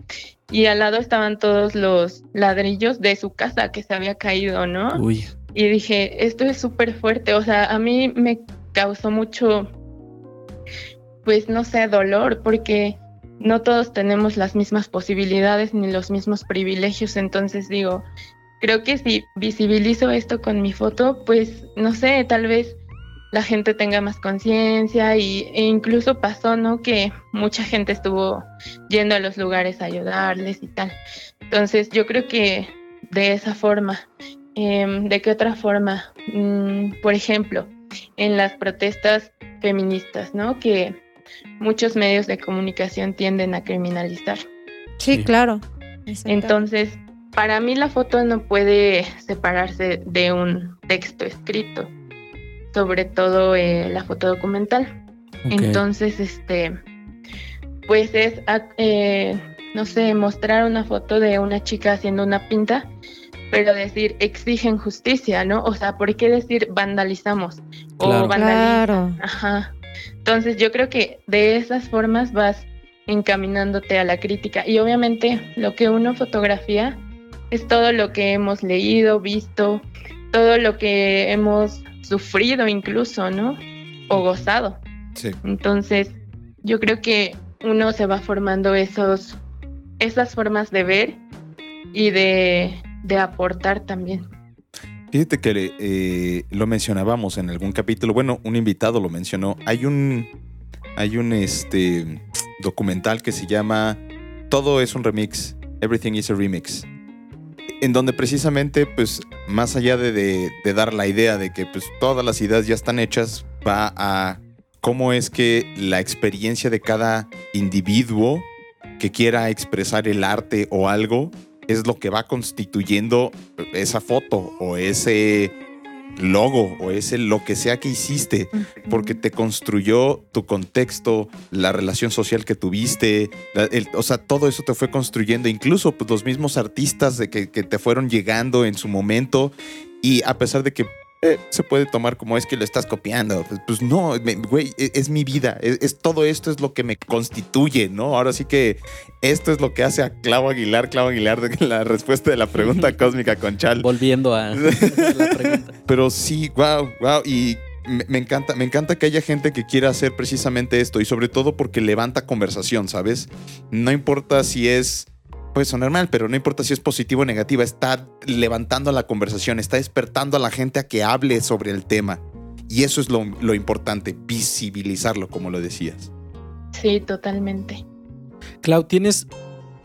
y al lado estaban todos los ladrillos de su casa que se había caído, ¿no? Uy. Y dije, esto es súper fuerte, o sea, a mí me causó mucho, pues no sé, dolor, porque no todos tenemos las mismas posibilidades ni los mismos privilegios, entonces digo, creo que si visibilizo esto con mi foto, pues no sé, tal vez la gente tenga más conciencia y, e incluso pasó, ¿no? Que mucha gente estuvo yendo a los lugares a ayudarles y tal. Entonces yo creo que de esa forma, em, ¿de qué otra forma? Mm, por ejemplo, en las protestas feministas, ¿no? Que muchos medios de comunicación tienden a criminalizar. Sí, Sí. claro. Entonces, para mí la foto no puede separarse de un texto escrito, sobre todo eh, la foto documental. Entonces, este, pues es, ah, eh, no sé, mostrar una foto de una chica haciendo una pinta, pero decir exigen justicia, ¿no? O sea, ¿por qué decir vandalizamos? Claro. O vandalizan. Claro. Ajá. Entonces yo creo que de esas formas vas encaminándote a la crítica. Y obviamente lo que uno fotografía es todo lo que hemos leído, visto, todo lo que hemos sufrido incluso, ¿no? O gozado. Sí. Entonces yo creo que uno se va formando esos, esas formas de ver y de, de aportar también. Fíjate que eh, lo mencionábamos en algún capítulo. Bueno, un invitado lo mencionó. Hay un. Hay un este documental que se llama Todo es un remix. Everything is a remix. En donde precisamente, pues, más allá de, de- dar la idea de que pues todas las ideas ya están hechas, va a cómo es que la experiencia de cada individuo que quiera expresar el arte o algo es lo que va constituyendo esa foto o ese logo o ese lo que sea que hiciste, porque te construyó tu contexto, la relación social que tuviste, la- el- o sea, todo eso te fue construyendo, incluso pues, los mismos artistas de que, que te fueron llegando en su momento. Y a pesar de que eh, se puede tomar como es que lo estás copiando, pues, pues no, güey, es, es mi vida, es, es- todo esto es lo que me constituye, ¿no? Ahora sí que esto es lo que hace a Clavo Aguilar, Clavo Aguilar, de la respuesta de la pregunta cósmica con Chal. Volviendo a la pregunta. Pero sí, wow, wow. Y me encanta, me encanta que haya gente que quiera hacer precisamente esto. Y sobre todo porque levanta conversación, ¿sabes? No importa si es. Puede sonar mal, pero no importa si es positivo o negativa. Está levantando la conversación, está despertando a la gente a que hable sobre el tema. Y eso es lo, lo importante, visibilizarlo, como lo decías. Sí, totalmente. Clau, ¿tienes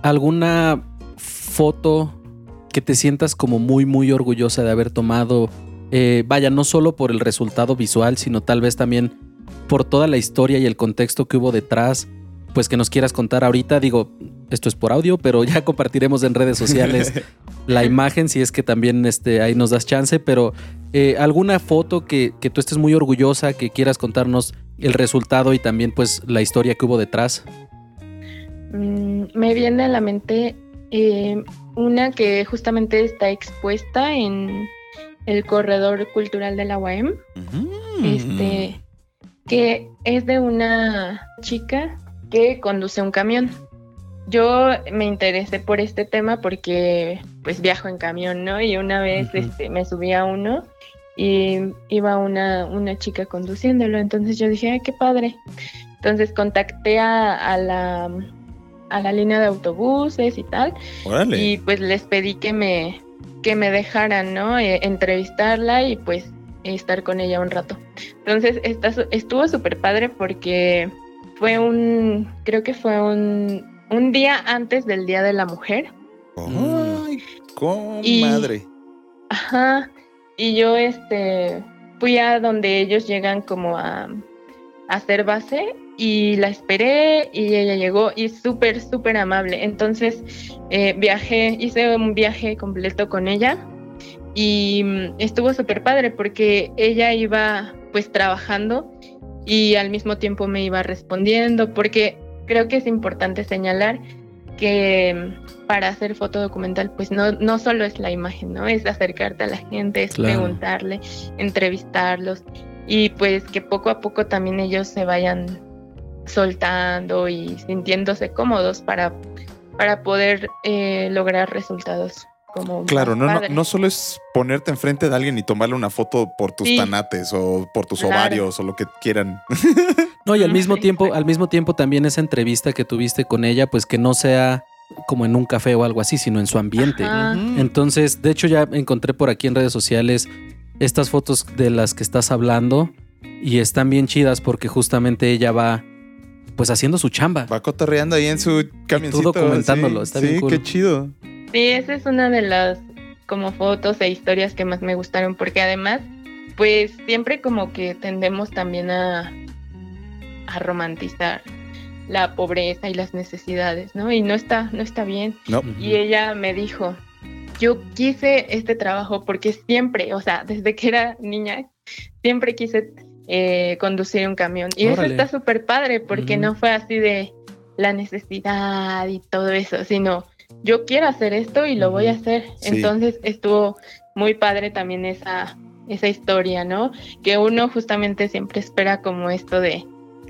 alguna foto que te sientas como muy, muy orgullosa de haber tomado? Eh, vaya, no solo por el resultado visual, sino tal vez también por toda la historia y el contexto que hubo detrás, pues que nos quieras contar ahorita. Digo, esto es por audio, pero ya compartiremos en redes sociales la imagen si es que también este, ahí nos das chance, pero eh, alguna foto que, que tú estés muy orgullosa, que quieras contarnos el resultado y también pues la historia que hubo detrás. Mm, me viene a la mente eh, una que justamente está expuesta en el corredor cultural de la UAM, Mm. este, que es de una chica que conduce un camión. Yo me interesé por este tema porque pues viajo en camión, ¿no? Y una vez este, me subí a uno y iba una, una chica conduciéndolo, entonces yo dije, ay, qué padre. Entonces contacté a, a la, a la línea de autobuses y tal, Órale. y pues les pedí que me, que me dejaran, ¿no? Eh, entrevistarla y pues estar con ella un rato. Entonces está estuvo súper padre porque fue un, creo que fue un, un día antes del Día de la Mujer. Ay, Y- comadre. Ajá. Y yo este fui a donde ellos llegan como a, a hacer base y la esperé y ella llegó y súper, súper amable. Entonces eh, viajé, hice un viaje completo con ella y mm, estuvo súper padre porque ella iba pues trabajando y al mismo tiempo me iba respondiendo, porque creo que es importante señalar que mm, para hacer foto documental, pues no, no solo es la imagen, ¿no? Es acercarte a la gente, es Claro. preguntarle, entrevistarlos y pues que poco a poco también ellos se vayan soltando y sintiéndose cómodos para, para poder eh, lograr resultados como Claro, no, no, no solo es ponerte enfrente de alguien y tomarle una foto por tus Sí. tanates o por tus Claro. ovarios o lo que quieran. No, y al mismo tiempo, al mismo tiempo también esa entrevista que tuviste con ella, pues que no sea como en un café o algo así, sino en su ambiente. Ajá. Entonces, de hecho, ya encontré por aquí en redes sociales estas fotos de las que estás hablando y están bien chidas porque justamente ella va pues haciendo su chamba. Va cotorreando ahí en su camioncito. documentándolo, sí, está bien sí, cool. qué chido. Sí, esa es una de las como fotos e historias que más me gustaron porque además pues siempre como que tendemos también a, a romantizar la pobreza y las necesidades, ¿no? Y no está, no está bien. No. Y ella me dijo, yo quise este trabajo porque siempre, o sea, desde que era niña, siempre quise eh, conducir un camión. Y Órale. eso está súper padre porque no fue así de la necesidad y todo eso, sino yo quiero hacer esto y lo voy a hacer. Sí. Entonces estuvo muy padre también esa, esa historia, ¿no? Que uno justamente siempre espera como esto de,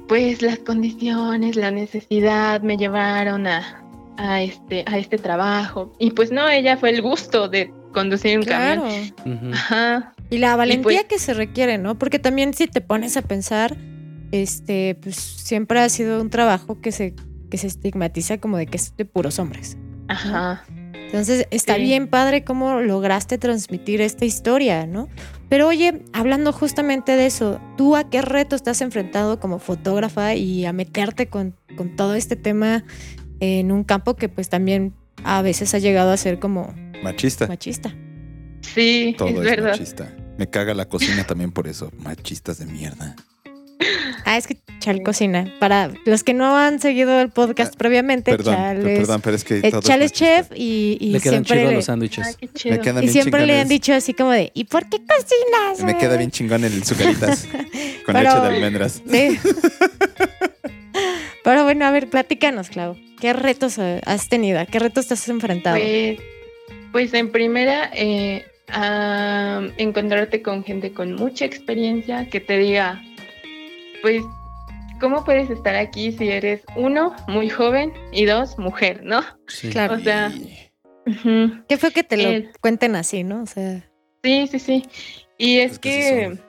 pues las condiciones, la necesidad me llevaron a, a este, a este trabajo. Y pues no, ella fue el gusto de conducir un Claro. camión. Ajá. Y la valentía pues- que se requiere, ¿no? Porque también si te pones a pensar, este, pues siempre ha sido un trabajo que se, que se estigmatiza como de que es de puros hombres. Ajá. Entonces está Sí. bien padre cómo lograste transmitir esta historia, ¿no? Pero oye, hablando justamente de eso, ¿tú a qué reto estás enfrentado como fotógrafa y a meterte con, con todo este tema en un campo que pues también a veces ha llegado a ser como machista. machista? Sí, Todo es es, verdad. machista. Me caga la cocina también por eso. Machistas de mierda. Ah, es que Chal cocina. Para los que no han seguido el podcast Ah, previamente, Perdón, Chal per- es, perdón, pero es que eh, Chal es chef y, y Le quedan siempre, chidos le- los Ah, sándwiches. Me quedan y bien siempre le han dicho así como de, ¿y por qué cocinas? Me queda güey?" bien chingón el sucaritas con Pero- leche de almendras. Sí. Pero bueno, a ver, platícanos, Clau. ¿Qué retos eh, has tenido? ¿A qué retos te has enfrentado? Pues, pues en primera, eh, a encontrarte con gente con mucha experiencia que te diga, pues, ¿cómo puedes estar aquí si eres uno, muy joven y dos, mujer, ¿no? Sí. Claro. O sea. ¿Qué fue que te lo eh, cuenten así, no? O sea, Sí, sí, sí. Y es, Es que sí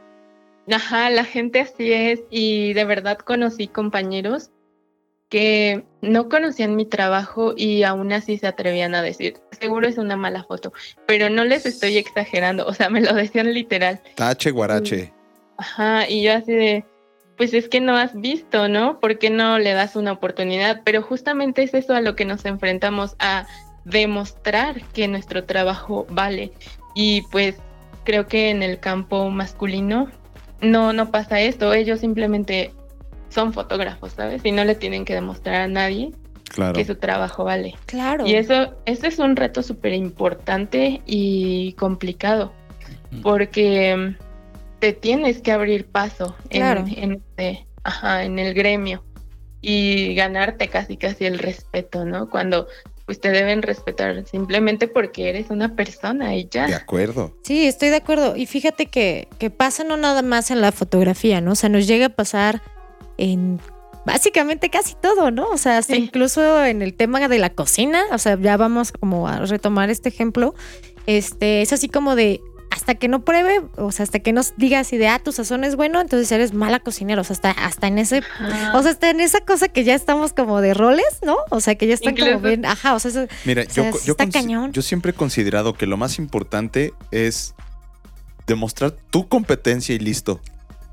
que, ajá, la gente así es y de verdad conocí compañeros que no conocían mi trabajo y aún así se atrevían a decir, seguro es una mala foto, pero no les estoy exagerando, o sea, me lo decían literal. Tache guarache. Ajá, y yo así de, pues es que no has visto, ¿no? ¿Por qué no le das una oportunidad? Pero justamente es eso a lo que nos enfrentamos, a demostrar que nuestro trabajo vale. Y pues creo que en el campo masculino no, no pasa esto, ellos simplemente son fotógrafos, ¿sabes? Y no le tienen que demostrar a nadie Claro. que su trabajo vale. claro. Y eso, eso es un reto súper importante y complicado, Ujú. porque mm, te tienes que abrir paso en, Claro. en, este- ajá, en el gremio y ganarte casi casi el respeto, ¿no? Cuando pues te deben respetar simplemente porque eres una persona y De ya. acuerdo. Sí, estoy de acuerdo. Y fíjate que, que pasa no nada más en la fotografía, ¿no? O sea, nos llega a pasar en básicamente casi todo, ¿no? O sea, hasta Sí. incluso en el tema de la cocina, o sea, ya vamos como a retomar este ejemplo. Este, es así como de hasta que no pruebe, o sea, hasta que nos diga así de, ah, tu sazón es bueno, entonces eres mala cocinera, o sea, hasta, hasta en ese Ajá. O sea, está en esa cosa que ya estamos como de roles, ¿no? O sea, que ya están como bien. Ajá, o sea, eso- Mira, O sea, yo, yo, está consi- cañón. yo siempre he considerado que lo más importante es demostrar tu competencia y listo.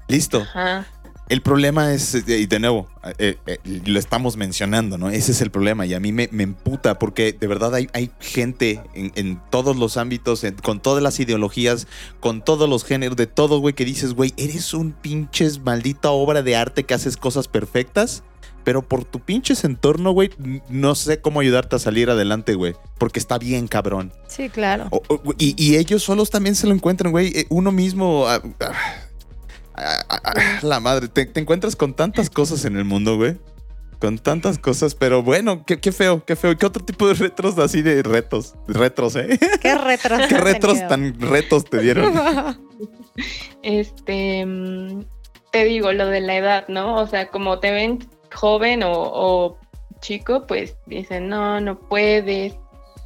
Listo. Ajá. El problema es, eh, y de nuevo, eh, eh, lo estamos mencionando, ¿no? Ese es el problema y a mí me, me emputa porque de verdad hay, hay gente en, en todos los ámbitos, en- con todas las ideologías, con todos los géneros, de todo, güey, que dices, güey, eres un pinches maldita obra de arte que haces cosas perfectas, pero por tu pinches entorno, güey, no sé cómo ayudarte a salir adelante, güey, porque está bien, cabrón. sí, claro. O- o- y, y ellos solos también se lo encuentran, güey. Uno mismo. ah, ah, Ah, ah, ah, la madre, te, te encuentras con tantas cosas en el mundo, güey. Con tantas cosas, pero bueno, qué, qué feo, qué feo. ¿Qué otro tipo de retros así de retos? Retros, ¿eh? Qué retros. ¿Qué retros tenido? tan retos te dieron? Este, te digo, lo de la edad, ¿no? O sea, como te ven joven o, o chico, pues dicen, no, no puedes.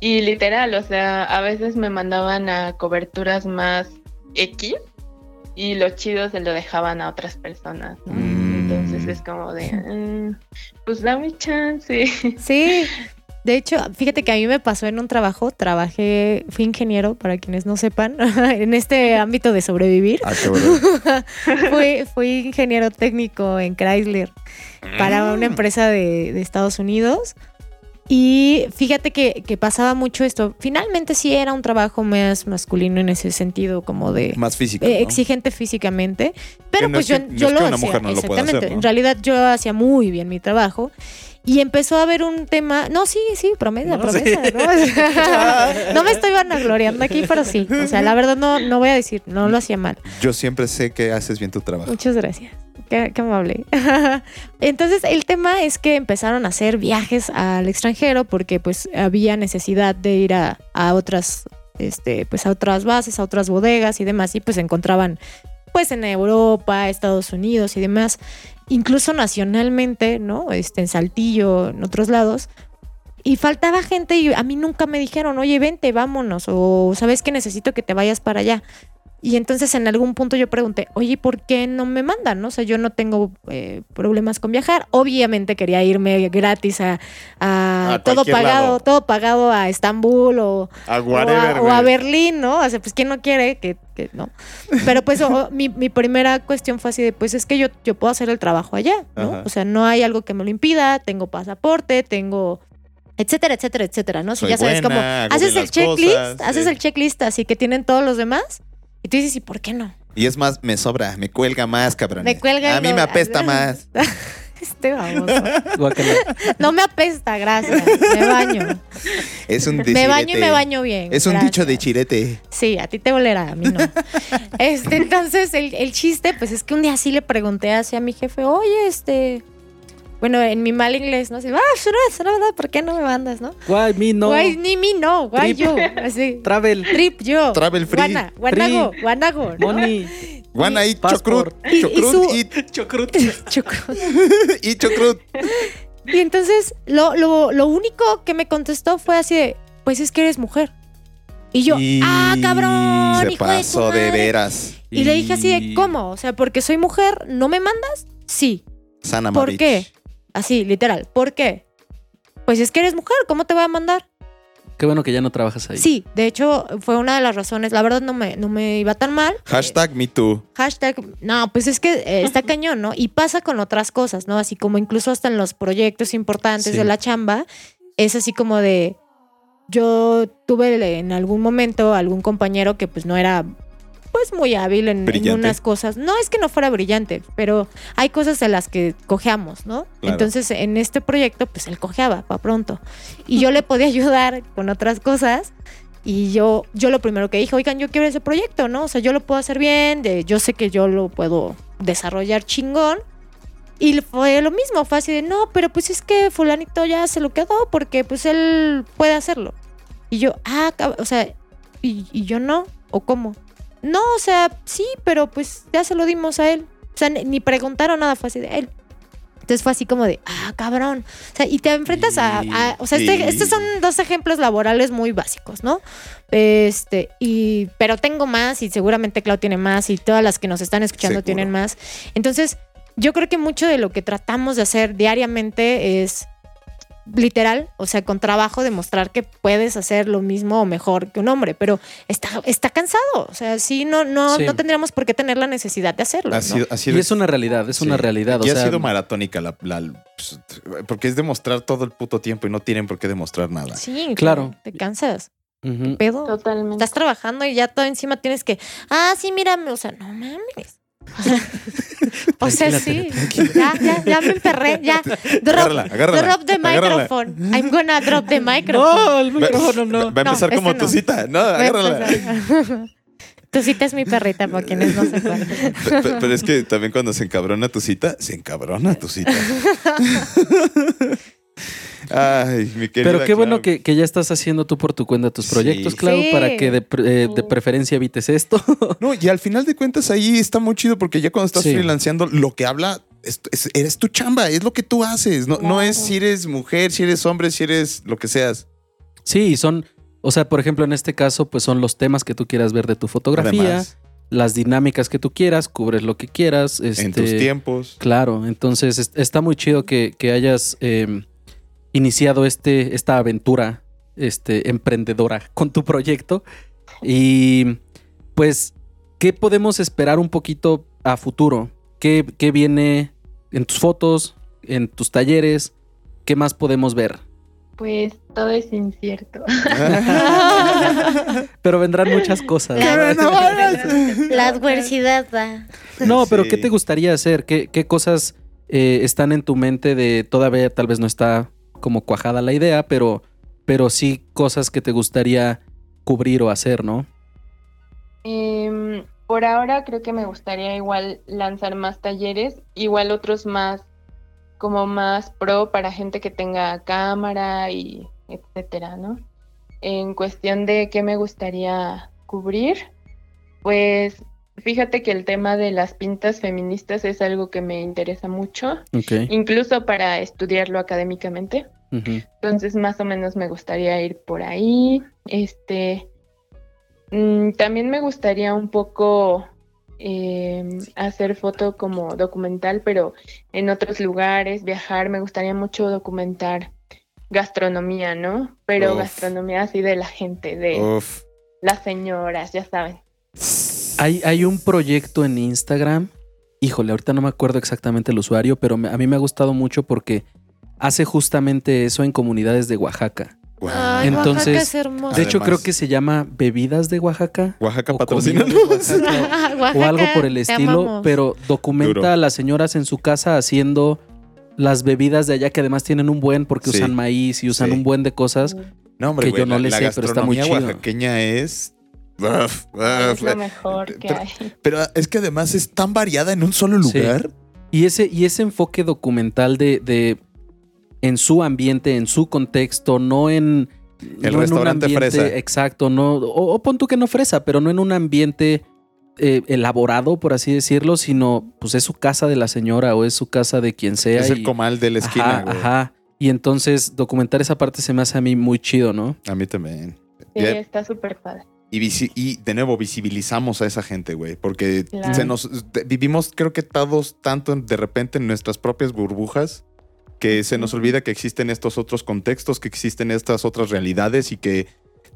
Y literal, o sea, a veces me mandaban a coberturas más X y lo chido se lo dejaban a otras personas, ¿no? Mm. Entonces es como de, "Mm, pues dame chance. Sí. De hecho, fíjate que a mí me pasó en un trabajo, trabajé, fui ingeniero, para quienes no sepan, en este ámbito de sobrevivir. Ah, qué bueno. fui, fui ingeniero técnico en Chrysler para Mm. una empresa de, de Estados Unidos. Y fíjate que, que pasaba mucho esto. Finalmente sí era un trabajo más masculino en ese sentido, como de Más físico. eh, ¿no? exigente físicamente. Pero pues es yo, no yo es lo hacía. mujer lo exactamente. En realidad yo hacía muy bien mi trabajo. Y empezó a haber un tema. No, sí, sí, promesa, No, promesa. sí. ¿no? no me estoy vanagloriando aquí, pero sí. O sea, la verdad no, no voy a decir, no lo hacía mal. Yo siempre sé que haces bien tu trabajo. Muchas gracias. Qué, qué amable. Entonces, el tema es que empezaron a hacer viajes al extranjero porque pues había necesidad de ir a, a otras, este, pues a otras bases, a otras bodegas y demás, y pues se encontraban pues en Europa, Estados Unidos y demás, incluso nacionalmente, ¿no? Este, en Saltillo, en otros lados. Y faltaba gente y a mí nunca me dijeron, oye, vente, vámonos, o sabes que necesito que te vayas para allá. Y entonces en algún punto yo pregunté, oye, ¿por qué no me mandan? O sea, yo no tengo eh, problemas con viajar. Obviamente quería irme gratis a, a A todo pagado, lado. todo pagado a Estambul o, A o a, o a Berlín, ¿no? O sea, pues quién no quiere que, que no. Pero pues o- mi, mi primera cuestión fue así de, pues es que yo, yo puedo hacer el trabajo allá, ¿no? Ajá. O sea, no hay algo que me lo impida, tengo pasaporte, tengo etcétera, etcétera, etcétera, ¿no? Si Soy ya sabes buena, cómo haces el checklist, cosas, haces sí. el checklist así que tienen todos los demás y tú dices, ¿y por qué no? Y es más, me sobra, me cuelga más, cabrón. Me cuelga A mí me apesta más. Este baboso. No me apesta, gracias. Me baño. Es un Me baño y me baño bien. Es un dicho de chirete. Sí, a ti te olerá, a mí no. Este, entonces, el, el chiste, pues es que un día sí le pregunté así a mi jefe, oye, este. Bueno, en mi mal inglés, ¿no? Así, ah. ¿Por qué no me mandas, no? Guay, mi no. Guay, ni mi no, guay Trip. yo. Así. Travel. Trip yo. Travel free. Guana, guanago, guanago. ¿no? Money. Juana y chocrut. Y- y Chocrut su- y, Chocrut. Choco. y chocrut. Y entonces, lo, lo, lo único que me contestó fue así de, pues es que eres mujer. Y yo, Y ah, cabrón, Se hijo pasó de madre". veras. Y le dije así de, ¿cómo? O sea, porque soy mujer, ¿no me mandas? Sí. Sana ¿Por qué? Así, literal. ¿Por qué? Pues es que eres mujer, ¿cómo te voy a mandar? Qué bueno que ya no trabajas ahí. Sí, de hecho, fue una de las razones. La verdad no me, no me iba tan mal. Hashtag me too. Hashtag, no, pues es que eh, está cañón, ¿no? Y pasa con otras cosas, ¿no? Así como incluso hasta en los proyectos importantes Sí. de la chamba, es así como de, yo tuve en algún momento algún compañero que pues no era pues muy hábil en, en unas cosas. No es que no fuera brillante, pero hay cosas en las que cojeamos, ¿no? Claro. Entonces en este proyecto pues él cojeaba para pronto. Y yo le podía ayudar con otras cosas. Y yo, yo lo primero que dije, oigan, yo quiero ese proyecto, ¿no? O sea, yo lo puedo hacer bien, de, yo sé que yo lo puedo desarrollar chingón. Y fue lo mismo, fue así de, no, pero pues es que fulanito ya se lo quedó porque pues él puede hacerlo. Y yo, ah, o sea, ¿y, y yo no? ¿O cómo? No, o sea, sí, pero pues ya se lo dimos a él. O sea, ni, preguntaron nada, fue así de él. Entonces fue así como de, ah, cabrón. O sea, y te enfrentas a, a- o sea, este- estos son dos ejemplos laborales muy básicos, ¿no? Este, y, pero tengo más y seguramente Clau tiene más y todas las que nos están escuchando Seguro. tienen más. Entonces, yo creo que mucho de lo que tratamos de hacer diariamente es literal, o sea, con trabajo demostrar que puedes hacer lo mismo o mejor que un hombre, pero está, está cansado, o sea, sí, no, no, Sí. no tendríamos por qué tener la necesidad de hacerlo. Ha ¿no? sido, ha sido- Y es una realidad, es una realidad. O y ha sea, sido maratónica la, la- pues, porque es demostrar todo el puto tiempo y no tienen por qué demostrar nada. Sí, Claro. Te cansas, ujú. pedo. Totalmente. Estás trabajando y ya todo encima tienes que, ah, sí, mírame, o sea, no mames. O sea, sí, ya, ya, ya me emperré, ya. Drop, Agárrala, agárrala, drop the agárrala. microphone. I'm gonna drop the microphone. No, el micrófono no. Va a empezar No, como este tu no. cita. No, a agárrala. Tu cita es mi perrita, para quienes no sepan. Pe- pe- Pero es que también cuando se encabrona tu cita, se encabrona tu cita. Ay, mi querida Pero qué bueno Clau. que, que ya estás haciendo tú por tu cuenta tus Sí. proyectos, Clau, Sí. para que de, eh, de preferencia evites esto. No, y al final de cuentas ahí está muy chido porque ya cuando estás Sí. freelanceando, lo que habla es, es- eres tu chamba, es lo que tú haces. No, no es si eres mujer, si eres hombre, si eres lo que seas. sí, son, o sea, por ejemplo, en este caso, pues son los temas que tú quieras ver de tu fotografía, Además, las dinámicas que tú quieras, cubres lo que quieras. en este, tus tiempos. Claro, entonces es- está muy chido que, que hayas eh, iniciado este, esta aventura este, emprendedora con tu proyecto. Y pues, ¿qué podemos esperar un poquito a futuro? ¿Qué, qué viene en tus fotos, en tus talleres? ¿Qué más podemos ver? Pues todo es incierto. Pero vendrán muchas cosas. La- adversidad da. No, pero Sí. ¿qué te gustaría hacer? ¿Qué, qué cosas eh, están en tu mente de todavía tal vez no está como cuajada la idea, pero, pero sí cosas que te gustaría cubrir o hacer, ¿no? Em, por ahora creo que me gustaría igual lanzar más talleres, igual otros más como más pro para gente que tenga cámara y etcétera, ¿no? En cuestión de qué me gustaría cubrir, pues fíjate que el tema de las pintas feministas es algo que me interesa mucho, incluso para estudiarlo académicamente. Entonces, más o menos me gustaría ir por ahí. Este, mm, también me gustaría un poco em, hacer foto como documental, pero en otros lugares, viajar. Me gustaría mucho documentar gastronomía, ¿no? Pero Uf. gastronomía así de la gente, de Uf. las señoras, ya saben. Hay, hay un proyecto en Instagram. Híjole, ahorita no me acuerdo exactamente el usuario, pero me- a mí me ha gustado mucho porque hace justamente eso en comunidades de Oaxaca. Ay, Entonces, Oaxaca es hermoso. De hecho, Además- creo que se llama Bebidas de Oaxaca. Oaxaca patrocina. Oaxaca. o algo por el estilo, amamos. pero documenta Duro. a las señoras en su casa haciendo las bebidas de allá que además tienen un buen porque Sí. usan maíz y usan Sí. un buen de cosas. No, hombre, Que güey, yo no la, le sé, pero está muy gastronomía chido. oaxaqueña es. Uf, uf, Es lo mejor que pero- hay. Pero es que además es tan variada en un solo Sí. lugar. Y ese, y ese enfoque documental de, de en su ambiente, en su contexto, no en El no en un restaurante ambiente- fresa. Exacto, no, o, o pon tú que no fresa, pero no en un ambiente eh, elaborado, por así decirlo, sino pues es su casa de la señora o es su casa de quien sea. Es el comal de la esquina, Ajá, güey. ajá. Y entonces documentar esa parte se me hace a mí muy chido, ¿no? A mí también. Sí, está súper padre. Y, de nuevo visibilizamos a esa gente, güey, porque Claro. se nos vivimos, creo que todos tanto de repente en nuestras propias burbujas que se nos olvida que existen estos otros contextos, que existen estas otras realidades y que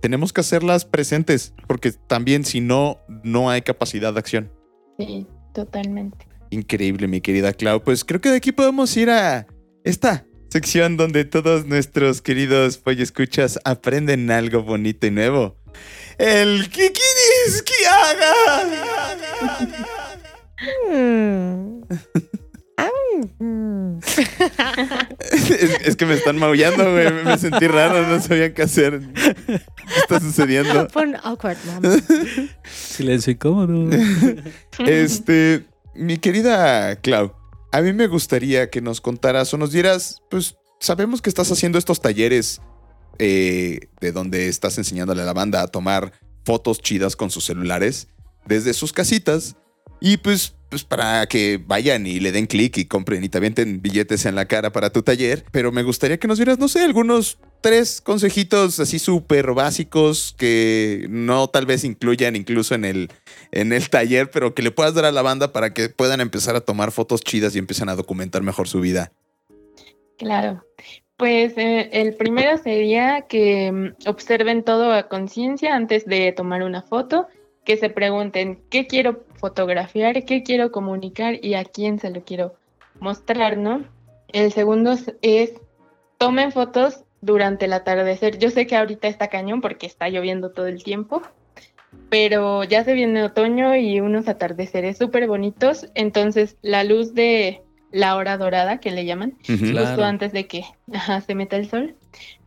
tenemos que hacerlas presentes, porque también si no, no hay capacidad de acción. Sí, totalmente. Increíble, mi querida Clau. Pues creo que de aquí podemos ir a esta sección donde todos nuestros queridos escuchas aprenden algo bonito y nuevo. El ¿Qué quieres que haga? Mm. Es, es que me están maullando, güey. Me, me sentí raro, no sabía qué hacer. ¿Qué está sucediendo? Pon awkward. Silencio incómodo. Este, mi querida Clau, a mí me gustaría que nos contaras o nos dieras, pues sabemos que estás haciendo estos talleres eh, de donde estás enseñándole a la banda a tomar fotos chidas con sus celulares desde sus casitas y pues, pues para que vayan y le den clic y compren y te avienten billetes en la cara para tu taller. Pero me gustaría que nos dieras, no sé, algunos tres consejitos así súper básicos que no tal vez incluyan incluso en el, en el taller, pero que le puedas dar a la banda para que puedan empezar a tomar fotos chidas y empiecen a documentar mejor su vida. Claro. Pues eh, el primero sería que mm, observen todo a conciencia antes de tomar una foto, que se pregunten qué quiero fotografiar, qué quiero comunicar y a quién se lo quiero mostrar, ¿no? El segundo es- es tomen fotos durante el atardecer. Yo sé que ahorita está cañón porque está lloviendo todo el tiempo, pero ya se viene otoño y unos atardeceres súper bonitos, entonces la luz de la hora dorada que le llaman, justo antes de que ajá, se meta el sol,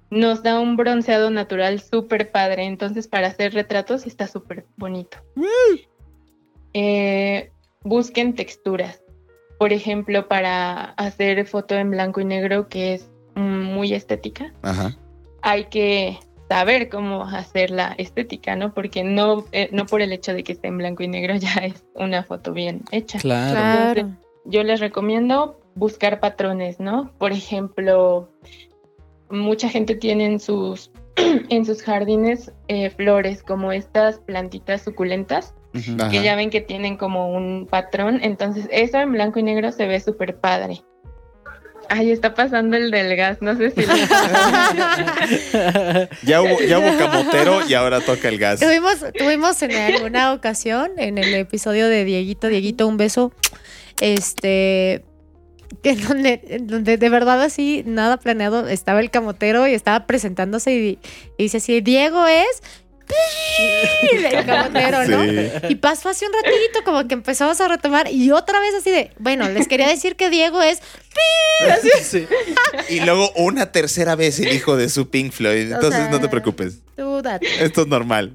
nos da un bronceado natural súper padre. Entonces, para hacer retratos está súper bonito. Eh, busquen texturas. Por ejemplo, para hacer foto en blanco y negro, que es muy estética, Ajá. hay que saber cómo hacer la estética, ¿no? Porque no, eh, no por el hecho de que esté en blanco y negro ya es una foto bien hecha. Claro. Claro. Yo les recomiendo buscar patrones, ¿no? Por ejemplo, mucha gente tiene en sus, en sus jardines eh, flores como estas plantitas suculentas. Ajá. que ya ven que tienen como un patrón, entonces eso en blanco y negro se ve súper padre. Ay, está pasando el del gas, no sé si... lo- Ya hubo, ya hubo camotero y ahora toca el gas. Tuvimos, tuvimos en alguna ocasión, en el episodio de Dieguito, Dieguito, un beso, este, que en donde, en donde de verdad así, nada planeado, estaba el camotero y estaba presentándose y, y dice así, Diego es... El camotero, ¿no? Sí. Y pasó hace un ratito, como que empezamos a retomar y otra vez así de, bueno, les quería decir que Diego es... Sí. Y luego una tercera vez el hijo de su Pink Floyd. O Entonces sea- no te preocupes. tú date. Esto es normal.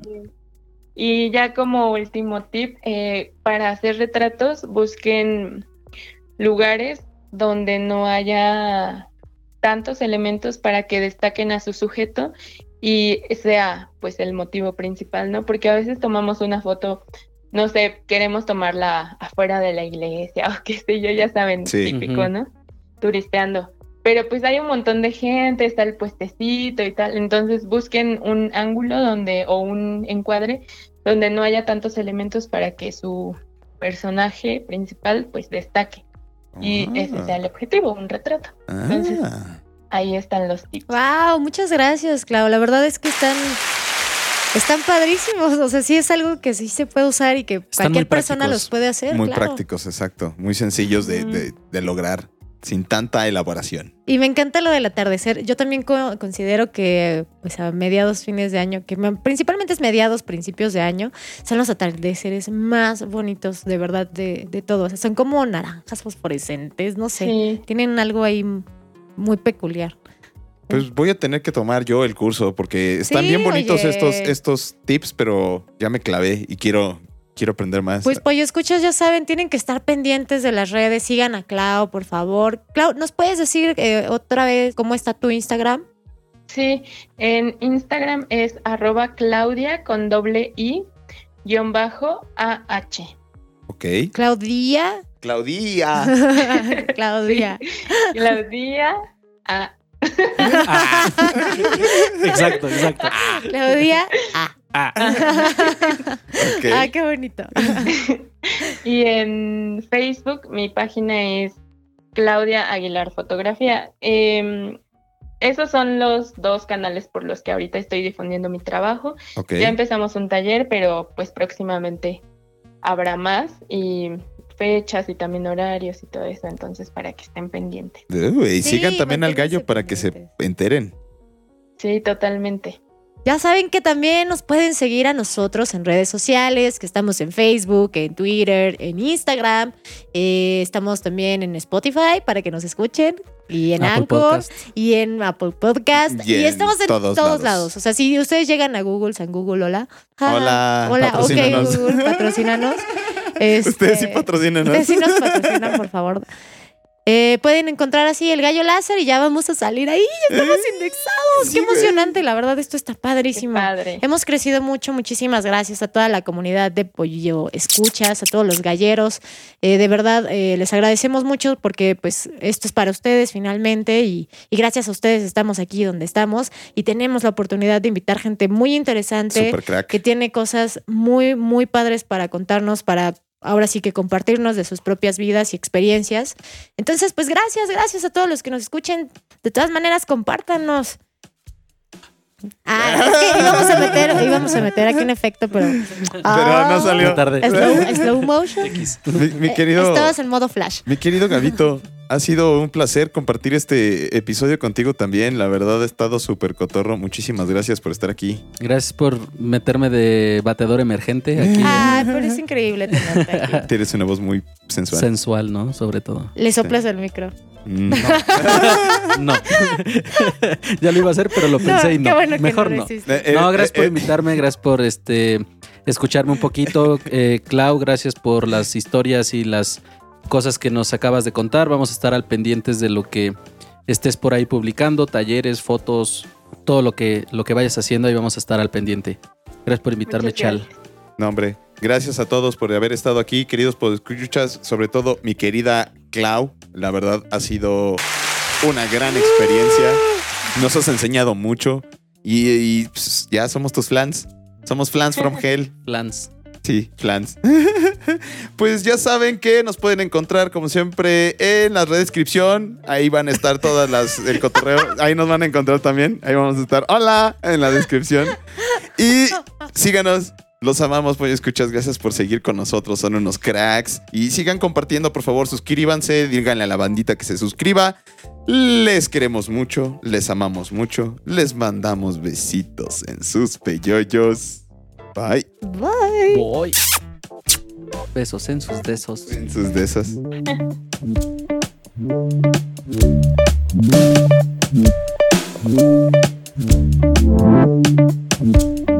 Y ya como último tip, eh, para hacer retratos, busquen lugares donde no haya tantos elementos para que destaquen a su sujeto y sea pues el motivo principal, ¿no? Porque a veces tomamos una foto, no sé, queremos tomarla afuera de la iglesia o qué sé yo, ya saben, Sí. típico. ¿no? Turisteando. Pero pues hay un montón de gente, está el puestecito y tal, entonces busquen un ángulo donde o un encuadre donde no haya tantos elementos para que su personaje principal pues destaque. Y Ah. ese sea el objetivo, un retrato. Entonces- Ah. Ahí están los tips. Wow, muchas gracias, Clau. La verdad es que están, están padrísimos. O sea, sí es algo que sí se puede usar y que cualquier persona los puede hacer. Muy claro. prácticos, exacto. Muy sencillos de, de- de lograr sin tanta elaboración. Y me encanta lo del atardecer. Yo también co- considero que pues a mediados, fines de año, que me- principalmente es mediados, principios de año, son los atardeceres más bonitos de verdad de, de todo. O sea, son como naranjas fosforescentes, no sé. Sí, Tienen algo ahí muy peculiar. Pues voy a tener que tomar yo el curso porque están Sí, bien bonitos oye. estos, estos tips, pero ya me clavé y quiero, quiero aprender más. Pues pollo escuchas, ya saben, tienen que estar pendientes de las redes. Sigan a Clau, por favor. Clau, ¿nos puedes decir eh, otra vez cómo está tu Instagram? sí. En Instagram es arroba Claudia con doble I guion bajo AH. ok. Claudia. Claudia. Claudia. Claudia A. Ah. exacto, exacto. Claudia. Ah. Ah. Ah, qué bonito. Y en Facebook mi página es Claudia Aguilar Fotografía. Em, esos son los dos canales por los que ahorita estoy difundiendo mi trabajo. Ya empezamos un taller, pero pues próximamente habrá más y fechas y también horarios y todo eso, entonces para que estén pendientes. Uh, y Sí, sigan también al gallo para que se enteren. Sí, totalmente. Ya saben que también nos pueden seguir a nosotros en redes sociales, que estamos en Facebook, en Twitter, en Instagram. Eh, estamos también en Spotify para que nos escuchen. Y en Apple Anchor. Podcast. y en Apple Podcast. Y Y, en estamos en todos todos, lados. lados. O sea, si ustedes llegan a Google, San Google, hola. Hola, Hola, ok. Google, patrocínanos. Ustedes sí Este, patrocinan, ¿no? Ustedes sí nos patrocinan, por favor. Eh, pueden encontrar así el gallo láser y ya vamos a salir ahí. Ya estamos indexados. sí, Qué emocionante, la verdad, esto está padrísimo. padre. Hemos crecido mucho, muchísimas gracias a toda la comunidad de Pollo Escuchas, a todos los galleros. Eh, de verdad, eh, les agradecemos mucho porque pues esto es para ustedes finalmente y, y gracias a ustedes estamos aquí donde estamos y tenemos la oportunidad de invitar gente muy interesante que tiene cosas muy, muy padres para contarnos, para ahora sí que compartirnos de sus propias vidas y experiencias. Entonces, pues gracias, gracias a todos los que nos escuchen. De todas maneras, compártanos. Ah, es que íbamos a meter, íbamos a meter aquí un efecto, pero. Pero no salió. Tarde. Slow, slow motion. Mi, mi Eh, querido, Estabas en modo flash. mi querido Gabito, ha sido un placer compartir este episodio contigo también. La verdad ha estado súper cotorro. Muchísimas gracias por estar aquí. Gracias por meterme de batedor emergente aquí. Ay, pero es increíble tenerte aquí. Tienes una voz muy sensual. Sensual, ¿no? Sobre todo. Le soplas el micro. Mm. No. ya lo iba a hacer, pero lo pensé y qué no. bueno Mejor no. hiciste. Eh, eh, No, gracias eh, por eh, invitarme, gracias por este escucharme un poquito. Eh, Clau, gracias por las historias y las cosas que nos acabas de contar. Vamos a estar al pendientes de lo que estés por ahí publicando, talleres, fotos, todo lo que, lo que vayas haciendo, ahí vamos a estar al pendiente. Gracias por invitarme, Chal. No, hombre. Gracias a todos por haber estado aquí, queridos escuchas, sobre todo mi querida Clau. La verdad ha sido una gran experiencia. Nos has enseñado mucho y, y, pues, ya somos tus flans. Somos flans from hell. Plans. Sí, flans. pues ya saben que nos pueden encontrar como siempre en la redescripción. Ahí van a estar todas las el cotorreo. Ahí nos van a encontrar también. Ahí vamos a estar. Hola en la descripción. Y síganos. Los amamos, pues escuchas. Gracias por seguir con nosotros. Son unos cracks. Y sigan compartiendo, por favor. Suscríbanse. Díganle a la bandita que se suscriba. Les queremos mucho. Les amamos mucho. Les mandamos besitos en sus peyoyos. Bye. Bye. Voy. Besos en sus besos. En sus de